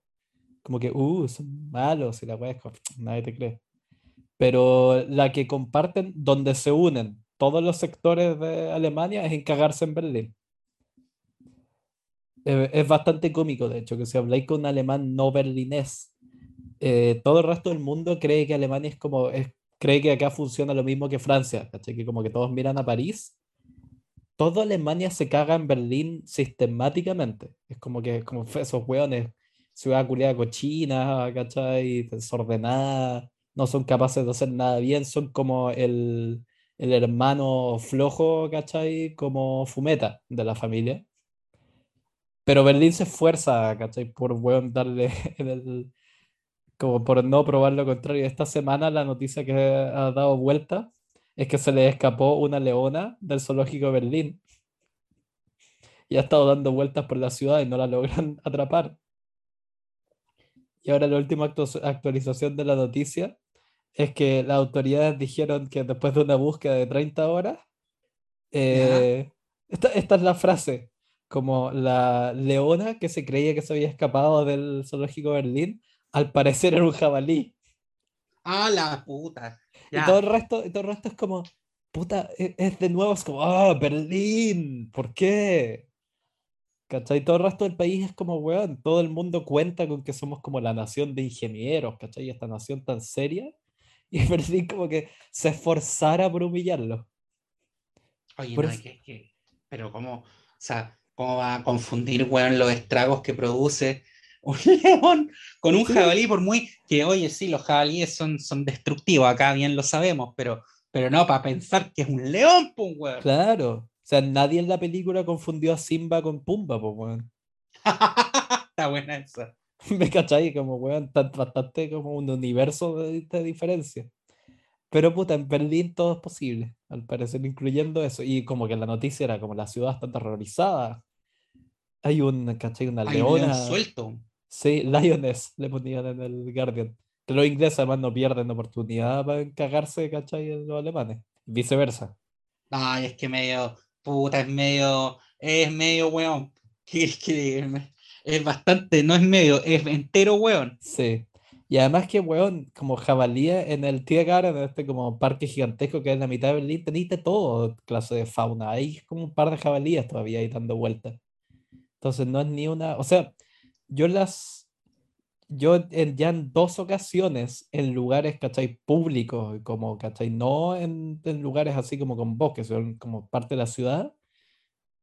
como que, uh, son malos y la puedes nadie te cree. Pero la que comparten, donde se unen todos los sectores de Alemania, es en cagarse en Berlín. es bastante cómico, de hecho, que si habláis con un alemán no berlinés, eh, todo el resto del mundo cree que Alemania es como, es, cree que acá funciona lo mismo que Francia, Que como que todos miran a París. Toda Alemania se caga en Berlín sistemáticamente. Es como que como [laughs] esos hueones ciudad culiada cochina, ¿cachai? Desordenada, no son capaces de hacer nada bien, son como el, el hermano flojo, ¿cachai? Como fumeta de la familia. Pero Berlín se esfuerza, ¿cachai? Por, weón, darle [laughs] el, como por no probar lo contrario. Esta semana la noticia que ha dado vuelta es que se le escapó una leona del zoológico de Berlín. Y ha estado dando vueltas por la ciudad y no la logran [laughs] atrapar. Y ahora la última actualización de la noticia es que las autoridades dijeron que después de una búsqueda de 30 horas, eh, esta, esta, es la frase, como la leona que se creía que se había escapado del zoológico de Berlín, al parecer era un jabalí. ¡Ah, la puta! Y todo el resto, todo el resto es como, puta, e, es, de nuevo, es como, ¡ah, Berlín! ¿Por qué? ¿Cachai? Todo el resto del país es como, weón, todo el mundo cuenta con que somos como la nación de ingenieros, ¿cachai? Esta nación tan seria. [laughs] Y Berlín como que se esforzara por humillarlo. Oye, no, que, que, pero cómo, o sea, cómo va a confundir, weón, los estragos que produce un león con un jabalí, por muy que, oye, sí, los jabalíes son, son destructivos, acá bien lo sabemos, pero, pero no, para pensar que es un león, pues, weón. Claro. O sea, nadie en la película confundió a Simba con Pumba, pues, weón. [laughs] Está buena esa. [laughs] Me cachai, como, weón, bastante como un universo de, diferencia. Pero puta, en Berlín todo es posible, al parecer, incluyendo eso. Y como que la noticia era como la ciudad está terrorizada. Hay un, ¿cachai? Una Hay leona. Un suelto. Sí, [laughs] Lioness le ponían en el Guardian. Que los ingleses además no pierden oportunidad para cagarse, ¿cachai? En los alemanes. Viceversa. Ay, es que medio, puta, es medio, es medio weón. [laughs] Es que es bastante, no es medio, es entero weón. Sí. Y además que, weón, como jabalí en el Tiergarten, en este como parque gigantesco que es la mitad de Berlín, teníste todo clase de fauna. Hay como un par de jabalíes todavía ahí dando vueltas. Entonces no es ni una, o sea, yo las, yo ya en dos ocasiones en lugares, ¿cachai? Públicos, como, ¿cachai? No en, lugares así como con bosques, son como parte de la ciudad,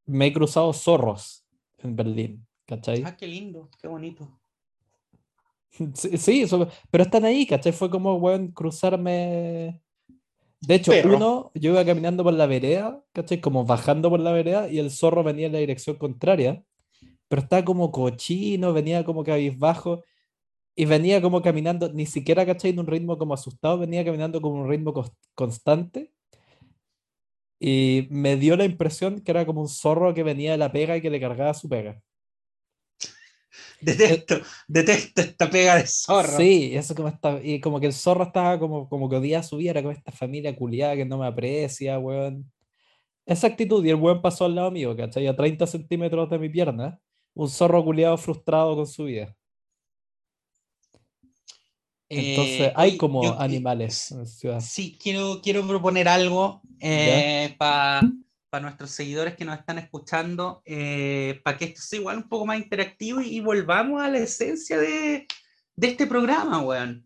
me he cruzado zorros en Berlín, ¿cachai? Ah, qué lindo, qué bonito. [laughs] Sí, pero están ahí, ¿cachai? Fue como, bueno, cruzarme... De hecho, uno, yo iba caminando por la vereda, ¿cachai? Como bajando por la vereda y el zorro venía en la dirección contraria pero estaba como cochino, venía como cabizbajo y venía como caminando, ni siquiera, ¿cachai? En un ritmo como asustado, venía caminando como un ritmo constante. Y me dio la impresión que era como un zorro que venía de la pega y que le cargaba su pega. Detesto, detesto esta pega de zorro. Sí, eso como está, y como que el zorro estaba como, como que odiaba su vida, era como esta familia culiada que no me aprecia, weón. Esa actitud, y el weón pasó al lado mío, ¿cachai? A 30 centímetros de mi pierna un zorro culiado frustrado con su vida. Entonces, eh, hay como animales en la ciudad. Sí, quiero, quiero proponer algo eh, para nuestros seguidores que nos están escuchando, eh, para que esto sea igual un poco más interactivo y, volvamos a la esencia de, este programa, weón.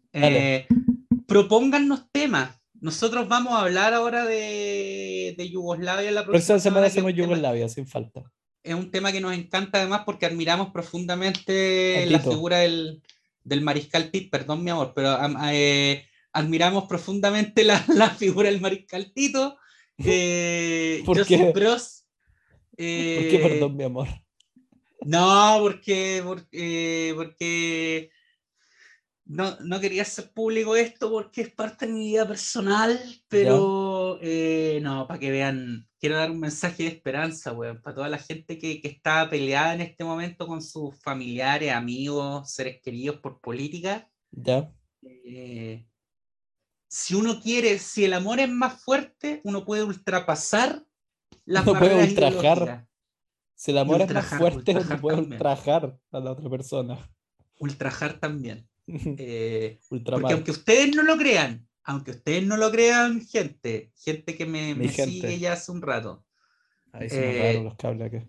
propóngannos temas. Nosotros vamos a hablar ahora de, de Yugoslavia la próxima semana. hacemos Yugoslavia, sin falta es un tema que nos encanta además porque admiramos profundamente la figura del, del, mariscal Tito, perdón mi amor, pero eh, admiramos profundamente la, [laughs] la, figura del mariscal Tito. [laughs] Eh, ¿Por qué? Bros, eh, ¿Por qué perdón mi amor? No, porque, porque, porque no, no, quería hacer público esto porque es parte de mi vida personal, pero eh, no, para que vean, quiero dar un mensaje de esperanza, weón, para toda la gente que, que, está peleada en este momento con sus familiares, amigos, seres queridos por política. Ya. Eh, si uno quiere, si el amor es más fuerte, uno puede ultrapasar las uno puede ultrajar. Si el amor es más fuerte, uno puede ultrajar a la otra persona. Ultrajar también. Eh, porque aunque ustedes no lo crean, aunque ustedes no lo crean, gente, gente que me, sigue ya hace un rato. Ahí se eh, los cables.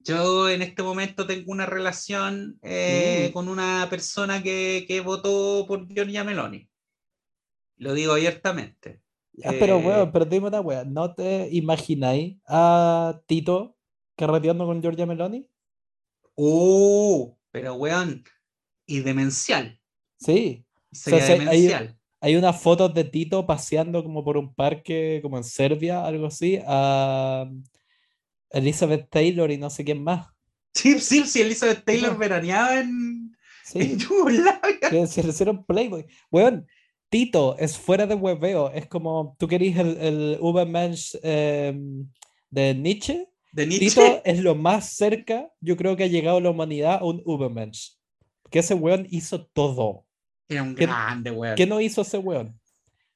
Yo en este momento tengo una relación eh, mm. con una persona que, que, votó por Giorgia Meloni. Lo digo abiertamente. pero bueno, pero dime una wea, ¿no te imagináis a Tito carreteando con Giorgia Meloni? Uh, pero weón, y demencial. Sí. demencial. Hay, unas fotos de Tito paseando como por un parque, como en Serbia, algo así, a Elizabeth Taylor y no sé quién más. Sí, sí, sí, Elizabeth Taylor veraneaba en, Sí, Yugoslavia. que se le hicieron Playboy. Weón, Tito es fuera de hueveo. Es como, tú querís el, el Übermensch em, de Nietzsche. De Tito es lo más cerca, yo creo que ha llegado la humanidad a un Übermensch. Que ese weón hizo todo. Era un ¿Qué- grande, weón. ¿Qué no hizo ese weón?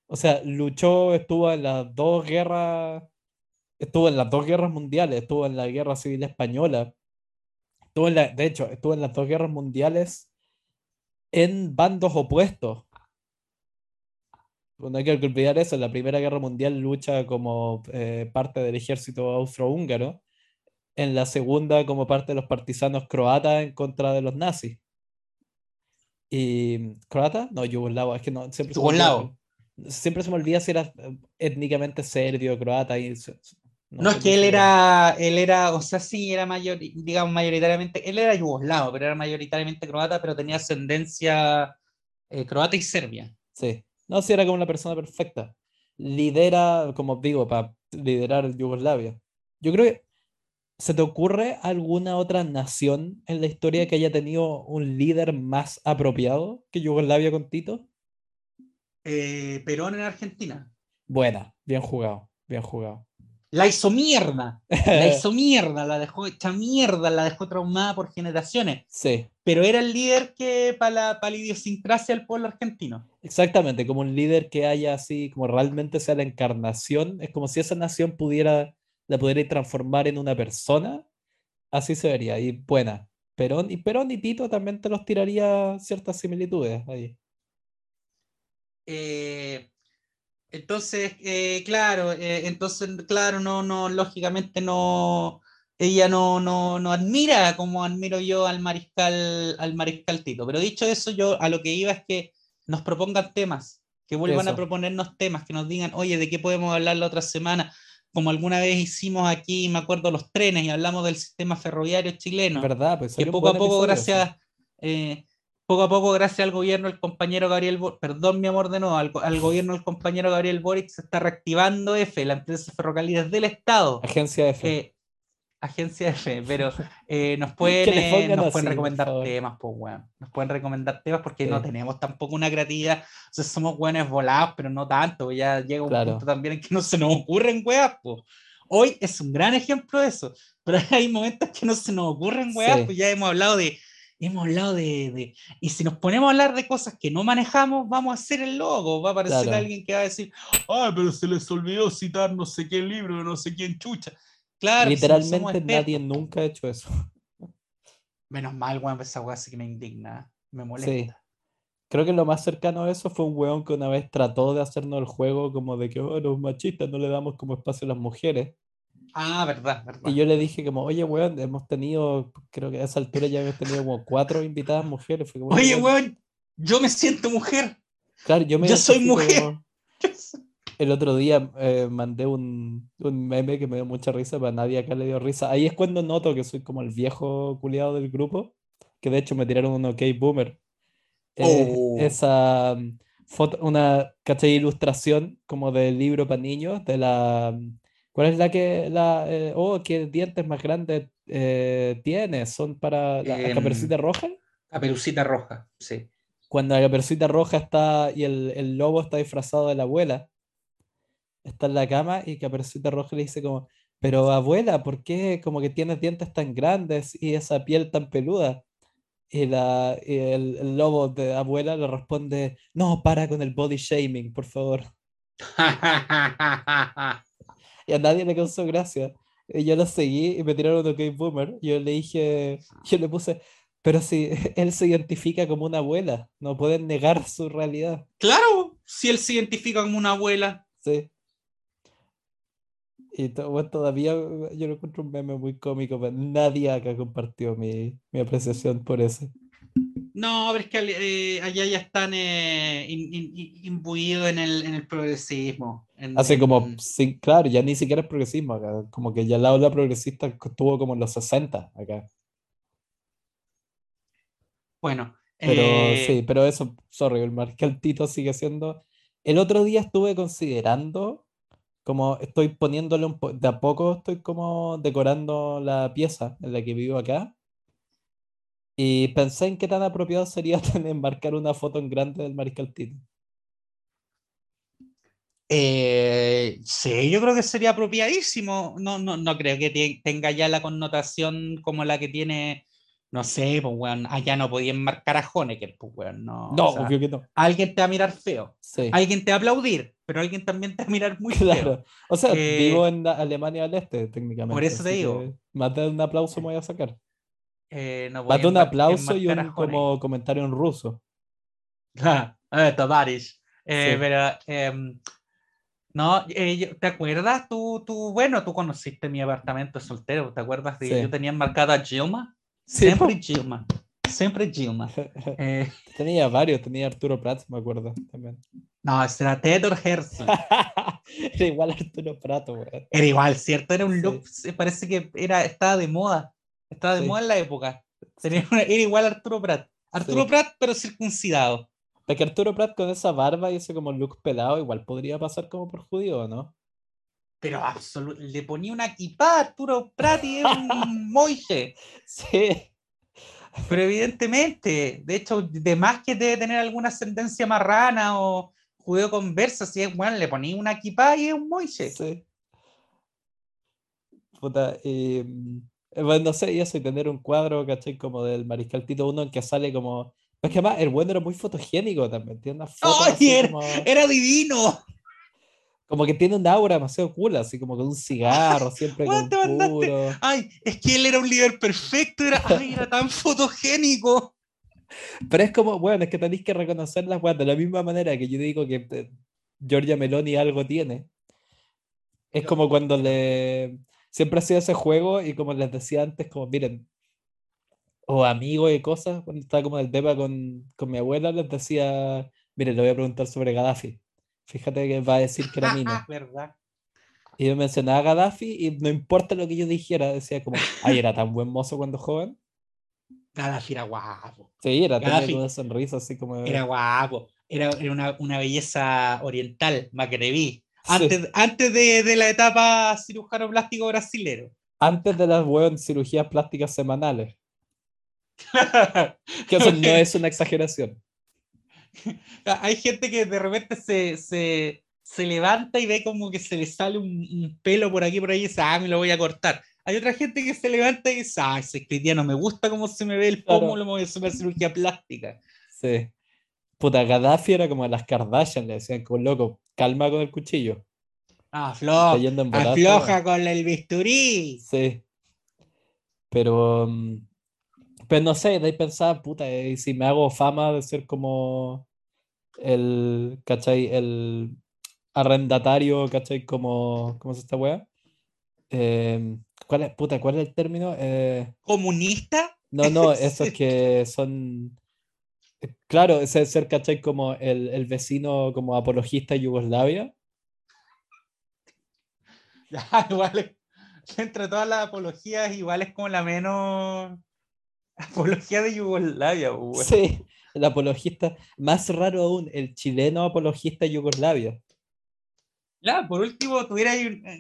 O sea, luchó, estuvo en las dos guerras, estuvo en las dos guerras mundiales, estuvo en la guerra civil española, estuvo en la, de hecho, estuvo en las dos guerras mundiales en bandos opuestos. No hay que olvidar eso, en la Primera Guerra Mundial lucha como eh, parte del ejército austrohúngaro, en la segunda como parte de los partisanos croatas en contra de los nazis. ¿Y croata? No, yugoslavo, es que no, siempre se Yugoslavo. Siempre se me olvida si era eh, étnicamente serbio, croata. Y, se- se- No, es que él era, él era, o sea, sí, era mayor, digamos, mayoritariamente, él era yugoslavo, pero era mayoritariamente croata, pero tenía ascendencia eh, croata y serbia. Sí. No, si era como una persona perfecta. Lidera, como digo, para liderar Yugoslavia. Yo creo que. ¿Se te ocurre alguna otra nación en la historia que haya tenido un líder más apropiado que Yugoslavia con Tito? Eh, Perón en Argentina. Buena, bien jugado, bien jugado. La hizo mierda, la [laughs] hizo mierda, la dejó hecha mierda, la dejó traumada por generaciones, Sí, pero era el líder que para la, para la idiosincrasia del pueblo argentino. exactamente, como un líder que haya así, como realmente sea la encarnación, es como si esa nación pudiera, la pudiera transformar en una persona, así se vería, y buena. Perón y Perón y Tito también te los tiraría ciertas similitudes ahí. Eh, entonces, eh, claro, eh, entonces, claro, no, no, lógicamente no, ella no, no, no admira como admiro yo al mariscal, al mariscal Tito. Pero dicho eso, yo a lo que iba es que nos propongan temas, que vuelvan a proponernos temas, que nos digan, oye, ¿de qué podemos hablar la otra semana? Como alguna vez hicimos aquí, me acuerdo, los trenes y hablamos del sistema ferroviario chileno ¿Verdad? Pues que poco a poco, gracias, eh, poco a poco, gracias al gobierno, el compañero Gabriel, Bo- perdón mi amor de nuevo, al, go- al gobierno del compañero Gabriel Boric se está reactivando F, la empresa ferrocarriles del Estado, Agencia F. eh, agencia F, [laughs] pero eh, nos pueden, nos así, pueden recomendar temas, pues weón, nos pueden recomendar temas porque no Sí. tenemos tampoco una creatividad, o sea, somos buenos volados, pero no tanto, ya llega un Claro. punto también en que no se nos ocurren weas, pues. Hoy es un gran ejemplo de eso, pero [laughs] hay momentos que no se nos ocurren weas, Sí. pues ya hemos hablado de, hemos hablado de, de- y si nos ponemos a hablar de cosas que no manejamos, vamos a hacer el logo, va a aparecer Claro. alguien que va a decir, ah, pero se les olvidó citar no sé qué libro, no sé quién chucha. Claro, si no somos Literalmente nadie nunca ha hecho eso. Menos mal, weón, esa weá sí que me indigna, me molesta. Creo que lo más cercano a eso fue un weón que una vez trató de hacernos el juego como de que, oh, los machistas no le damos como espacio a las mujeres. Ah, verdad, verdad. Y yo le dije como, oye, weón, hemos tenido, creo que a esa altura ya hemos tenido como cuatro invitadas mujeres. Fue como, Oye, weón, yo me siento mujer. Claro, yo me yo soy mujer. como- [laughs] El otro día eh, mandé un, un meme que me dio mucha risa, para nadie acá le dio risa. Ahí es cuando noto que soy como el viejo culiado del grupo, que de hecho me tiraron un OK Boomer. Eh, Oh. Esa mm, foto, una, ¿cachai? Ilustración como del libro para niños, de la... mm, ¿Cuál es la que, la, eh, oh, qué dientes más grandes eh, tienes? ¿Son para la Em, caperucita roja? Caperucita roja, sí. cuando la caperucita roja está y el, el lobo está disfrazado de la abuela, está en la cama y caperucita roja le dice como, pero abuela, ¿por qué como que tienes dientes tan grandes y esa piel tan peluda? Y, la, y el, el lobo de abuela le responde, no, para con el body shaming, por favor. [laughs] Y a nadie le causó gracia. Y yo lo seguí y me tiraron un OK Boomer. Yo le dije, yo le puse, pero si [laughs] él se identifica como una abuela, no pueden negar su realidad. claro, si él se identifica como una abuela. Sí. Y to- todavía eh, yo lo encuentro un meme muy cómico, pero nadie acá compartió mi, mi apreciación por eso. No, pero es que eh, allá ya están eh, in- in- in- imbuidos en el, en el progresismo. en- Hace como, en- sí, claro, ya ni siquiera es progresismo acá, como que ya la ola progresista estuvo como en los 60 acá. Bueno, Pero eh, sí, pero eso, sorry, el Marcal Tito sigue siendo. El otro día estuve considerando, como estoy poniéndole un po... de a poco estoy como decorando la pieza en la que vivo acá. Y pensé en qué tan apropiado sería [laughs] enmarcar una foto en grande del Mariscal Tito. Eh, sí, yo creo que sería apropiadísimo. No, no, no creo que te- tenga ya la connotación como la que tiene, no sé, pues, weón, allá no podían marcar a Honecker, pues, weón, no. No, o sea, obvio que no. alguien te va a mirar feo, Sí, alguien te va a aplaudir, pero alguien también te va a mirar muy feo. claro. O sea, Eh, vivo en Alemania del Este, técnicamente. por eso te digo. Más de un aplauso me voy a sacar. Eh, no Más de un aplauso y un como comentario en ruso. Ah, Tavares. Eh, Sí. pero, em, no, eh, ¿te acuerdas? Tú, tú, bueno, tú conociste mi apartamento soltero, ¿te acuerdas de que Sí. yo tenía marcado a Gilma? Sí, Siempre Gilma, siempre Gilma. [laughs] Eh, Tenía varios, tenía Arturo Prats, me acuerdo también. no, ese era Theodor Herzl. [laughs] Era igual a Arturo Prato, weón. Era igual, ¿cierto? Era un look, parece que era, estaba de moda, estaba de Sí. moda en la época. Tenía una- era igual a Arturo Prat. Arturo Sí. Prat, pero circuncidado. Es que Arturo Prat con esa barba y ese como look pelado, igual podría pasar como por judío, ¿no? Pero absolu- le ponía una equipada a Arturo Prat y era un [laughs] moije. Sí. Pero evidentemente, de hecho, de más que debe tener alguna ascendencia marrana o judeo conversa, si es bueno, le ponía una equipada y es un moise. Sí. Puta, eh, bueno, no sé, y eso, y tener un cuadro, ¿cachai? Como del Mariscal Tito 1 en que sale como. Es que además el bueno era muy fotogénico también, unas fotos ¡Ay, así era- como, Era divino. Como que tiene un aura demasiado cool, así como con un cigarro, [laughs] siempre con puro. Ay, es que él era un líder perfecto, era, ay, era tan fotogénico. Pero es como, bueno, es que tenéis que reconocer las weas de la misma manera que yo digo que eh, Giorgia Meloni algo tiene. Es como cuando le. Siempre hacía ese juego y como les decía antes, como miren, o amigos y cosas, cuando estaba como en el tema con, con mi abuela, les decía, miren, le voy a preguntar sobre Gaddafi. Fíjate que va a decir que era [laughs] mina. ¿Verdad? Y yo mencionaba a Gaddafi y no importa lo que yo dijera, decía como, ay, era tan buen mozo cuando joven. Gaddafi era guapo. Sí, era, tenía Gaddafi. como una sonrisa así como. Era guapo. Era, era una, una belleza oriental, Macreví. Sí. Antes, antes de, de la etapa cirujano plástico brasilero. antes de las weón, cirugías plásticas semanales. [laughs] Que eso no es una exageración. [laughs] Hay gente que de repente se, se, se levanta y ve como que se le sale un, un pelo por aquí por ahí y dice, ah, me lo voy a cortar. Hay otra gente que se levanta y dice, ah, ese cristiano me gusta cómo se me ve el Claro. pómulo, me voy a hacer una cirugía plástica. Sí. Puta, Gaddafi era como las Kardashian, le decían como loco, calma con el cuchillo. Ah, afloja, afloja weá. con el bisturí. Sí. Pero, mm, pero no sé, de ahí pensaba, puta, eh, y si me hago fama de ser como el, ¿cachai? El arrendatario, ¿cachai? Como, ¿cómo es esta wea? Em, ¿cuál es, puta, cuál es el término? Eh, ¿Comunista? No, no, [laughs] esos que son. eh, Claro, ese ser, ¿cachai? Como el, el vecino como apologista de Yugoslavia. [laughs] Ya, igual es- entre todas las apologías, igual es como la menos [laughs] apología de Yugoslavia, weón. Sí, el apologista. Más raro aún, el chileno apologista Yugoslavia. Ya, por último, tuviera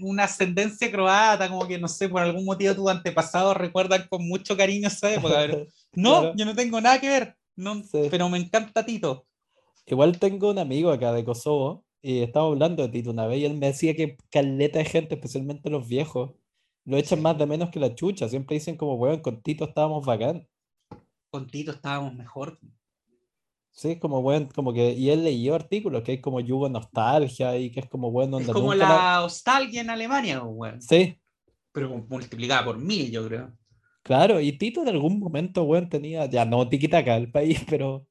una ascendencia croata, como que no sé, por algún motivo tus antepasados recuerdan con mucho cariño esa época. pero- [laughs] No, Claro. yo no tengo nada que ver, no, Sí. pero me encanta Tito. Igual tengo un amigo acá de Kosovo y estaba hablando de Tito una vez y él me decía que caleta de gente, especialmente los viejos, lo echan más de menos que la chucha. Siempre dicen como, weón, con Tito estábamos bacán. Con Tito estábamos mejor. Sí, como weón, como que, y él leyó artículos que hay como yugo nostalgia y que es como bueno Es como nunca la nostalgia en Alemania, pues, weón. Sí, pero multiplicada por mil, yo creo. claro, y Tito en algún momento, weón, tenía, ya no tiquitaca el país, pero,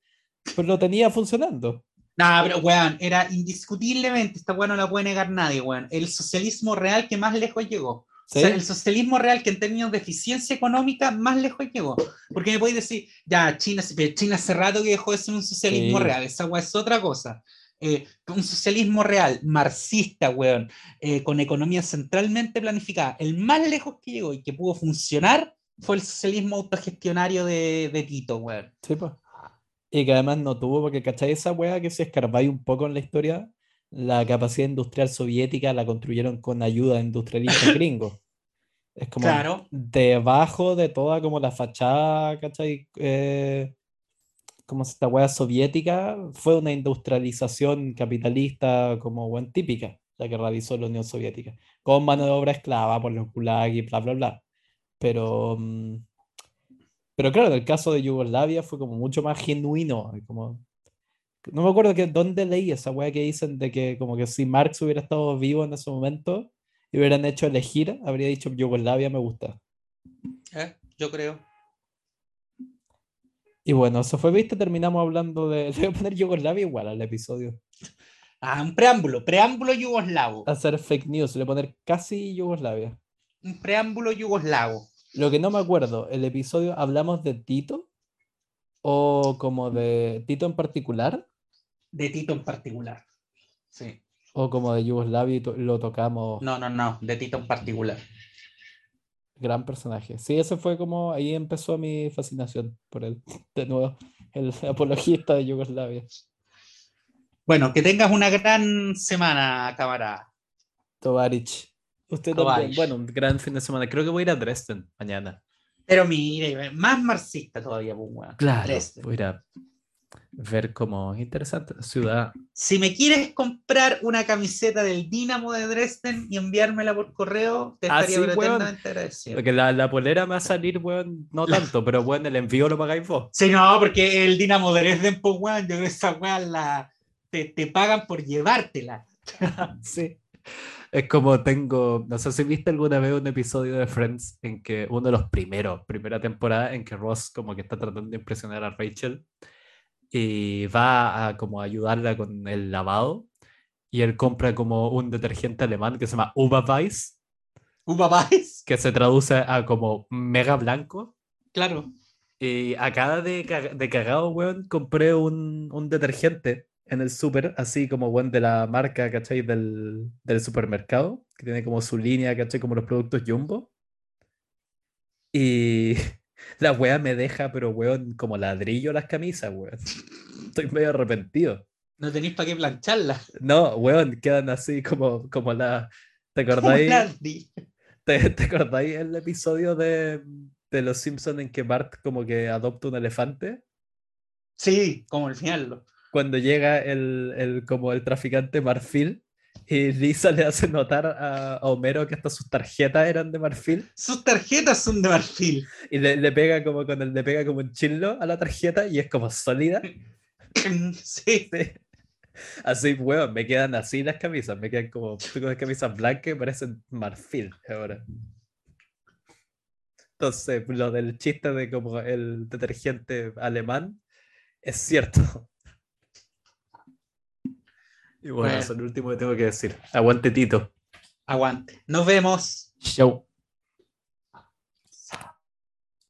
pero lo tenía funcionando. Nah, pero weón, era indiscutiblemente, esta weón no la puede negar nadie, weón. El socialismo real que más lejos llegó. ¿Sí? O sea, el socialismo real que en términos de eficiencia económica más lejos llegó. Porque me podéis decir, ya, China, China hace rato que dejó de ser un socialismo Sí. real, esa es otra cosa. Eh, un socialismo real, marxista, weón, eh, con economía centralmente planificada. El más lejos que llegó y que pudo funcionar fue el socialismo autogestionario de, de Tito, weón. Sí, pues. Y que además no tuvo, porque ¿cachai? Esa weá que si escarbáis un poco en la historia, la capacidad industrial soviética la construyeron con ayuda de industrialistas gringos. Es como Claro. debajo de toda como la fachada, ¿cachai? Eh, como esta hueá soviética, fue una industrialización capitalista como buen típica, la que realizó la Unión Soviética, con mano de obra esclava por los gulag y bla, bla, bla. Pero, mm, pero claro, en el caso de Yugoslavia fue como mucho más genuino, como... No me acuerdo que dónde leí esa weá que dicen de que como que si Marx hubiera estado vivo en ese momento y hubieran hecho elegir, habría dicho Yugoslavia me gusta. Eh, yo creo. Y bueno, eso fue, viste, terminamos hablando de... Le voy a poner Yugoslavia igual al episodio. Ah, un preámbulo, preámbulo yugoslavo. Hacer fake news, le voy a poner casi Yugoslavia. Un preámbulo yugoslavo. Lo que no me acuerdo, el episodio hablamos de Tito o como de Tito en particular De Tito en particular. Sí. o como de Yugoslavia y to- lo tocamos. No, no, no, de Tito en particular. Gran personaje. Sí, ese fue como ahí empezó mi fascinación por él. De nuevo, el [laughs] apologista de Yugoslavia. Bueno, que tengas una gran semana, camarada. Tovarich. Usted también. Tovarich. Bueno, un gran fin de semana. Creo que voy a ir a Dresden mañana. Pero mire, más marxista todavía, pues. Dresden. Voy a ir a ver como interesante la ciudad. Si me quieres comprar una camiseta del Dinamo de Dresden y enviármela por correo, te Ah, estaría sí, weón. pretendamente agradecido. Porque la, la polera me va a salir, weón, no tanto, pero bueno, el envío lo pagáis vos. Sí, no, porque el Dinamo de Dresden, pues, weón, yo creo que esa weón la, te, te pagan por llevártela. [laughs] Sí. Es como tengo, no sé si viste alguna vez un episodio de Friends en que uno de los primeros, primera temporada, en que Ross como que está tratando de impresionar a Rachel y va a como ayudarla con el lavado y él compra como un detergente alemán que se llama Uberweiss, ¿Un papáis? que se traduce a como mega blanco. Claro. Y acá de, ca- de cagado, weón, compré un, un detergente en el súper, así como, weón, de la marca, ¿cachai? Del, del supermercado, que tiene como su línea, ¿cachai? Como los productos Jumbo. Y la weá me deja, pero, weón, como ladrillo las camisas, weón. [laughs] Estoy medio arrepentido. No tenéis para qué plancharla. No, weón, quedan así como, como la... ¿Te acordáis? ¿Te, te acordáis el episodio de, de Los Simpsons en que Bart como que adopta un elefante? Sí, como el final. cuando llega el, el- como el traficante Marfil y Lisa le hace notar a, a Homero que hasta sus tarjetas eran de Marfil Sus tarjetas son de marfil. y le, le pega como con el, le pega como un chillo a la tarjeta y es como sólida. [laughs] Sí. Sí. Así, weón, me quedan así las camisas, me quedan como unas camisas blancas que parecen marfil ahora. Entonces, lo del chiste de como el detergente alemán es cierto. Y bueno, Bueno. eso es lo último que tengo que decir. Aguante Tito. Aguante. Nos vemos. Show.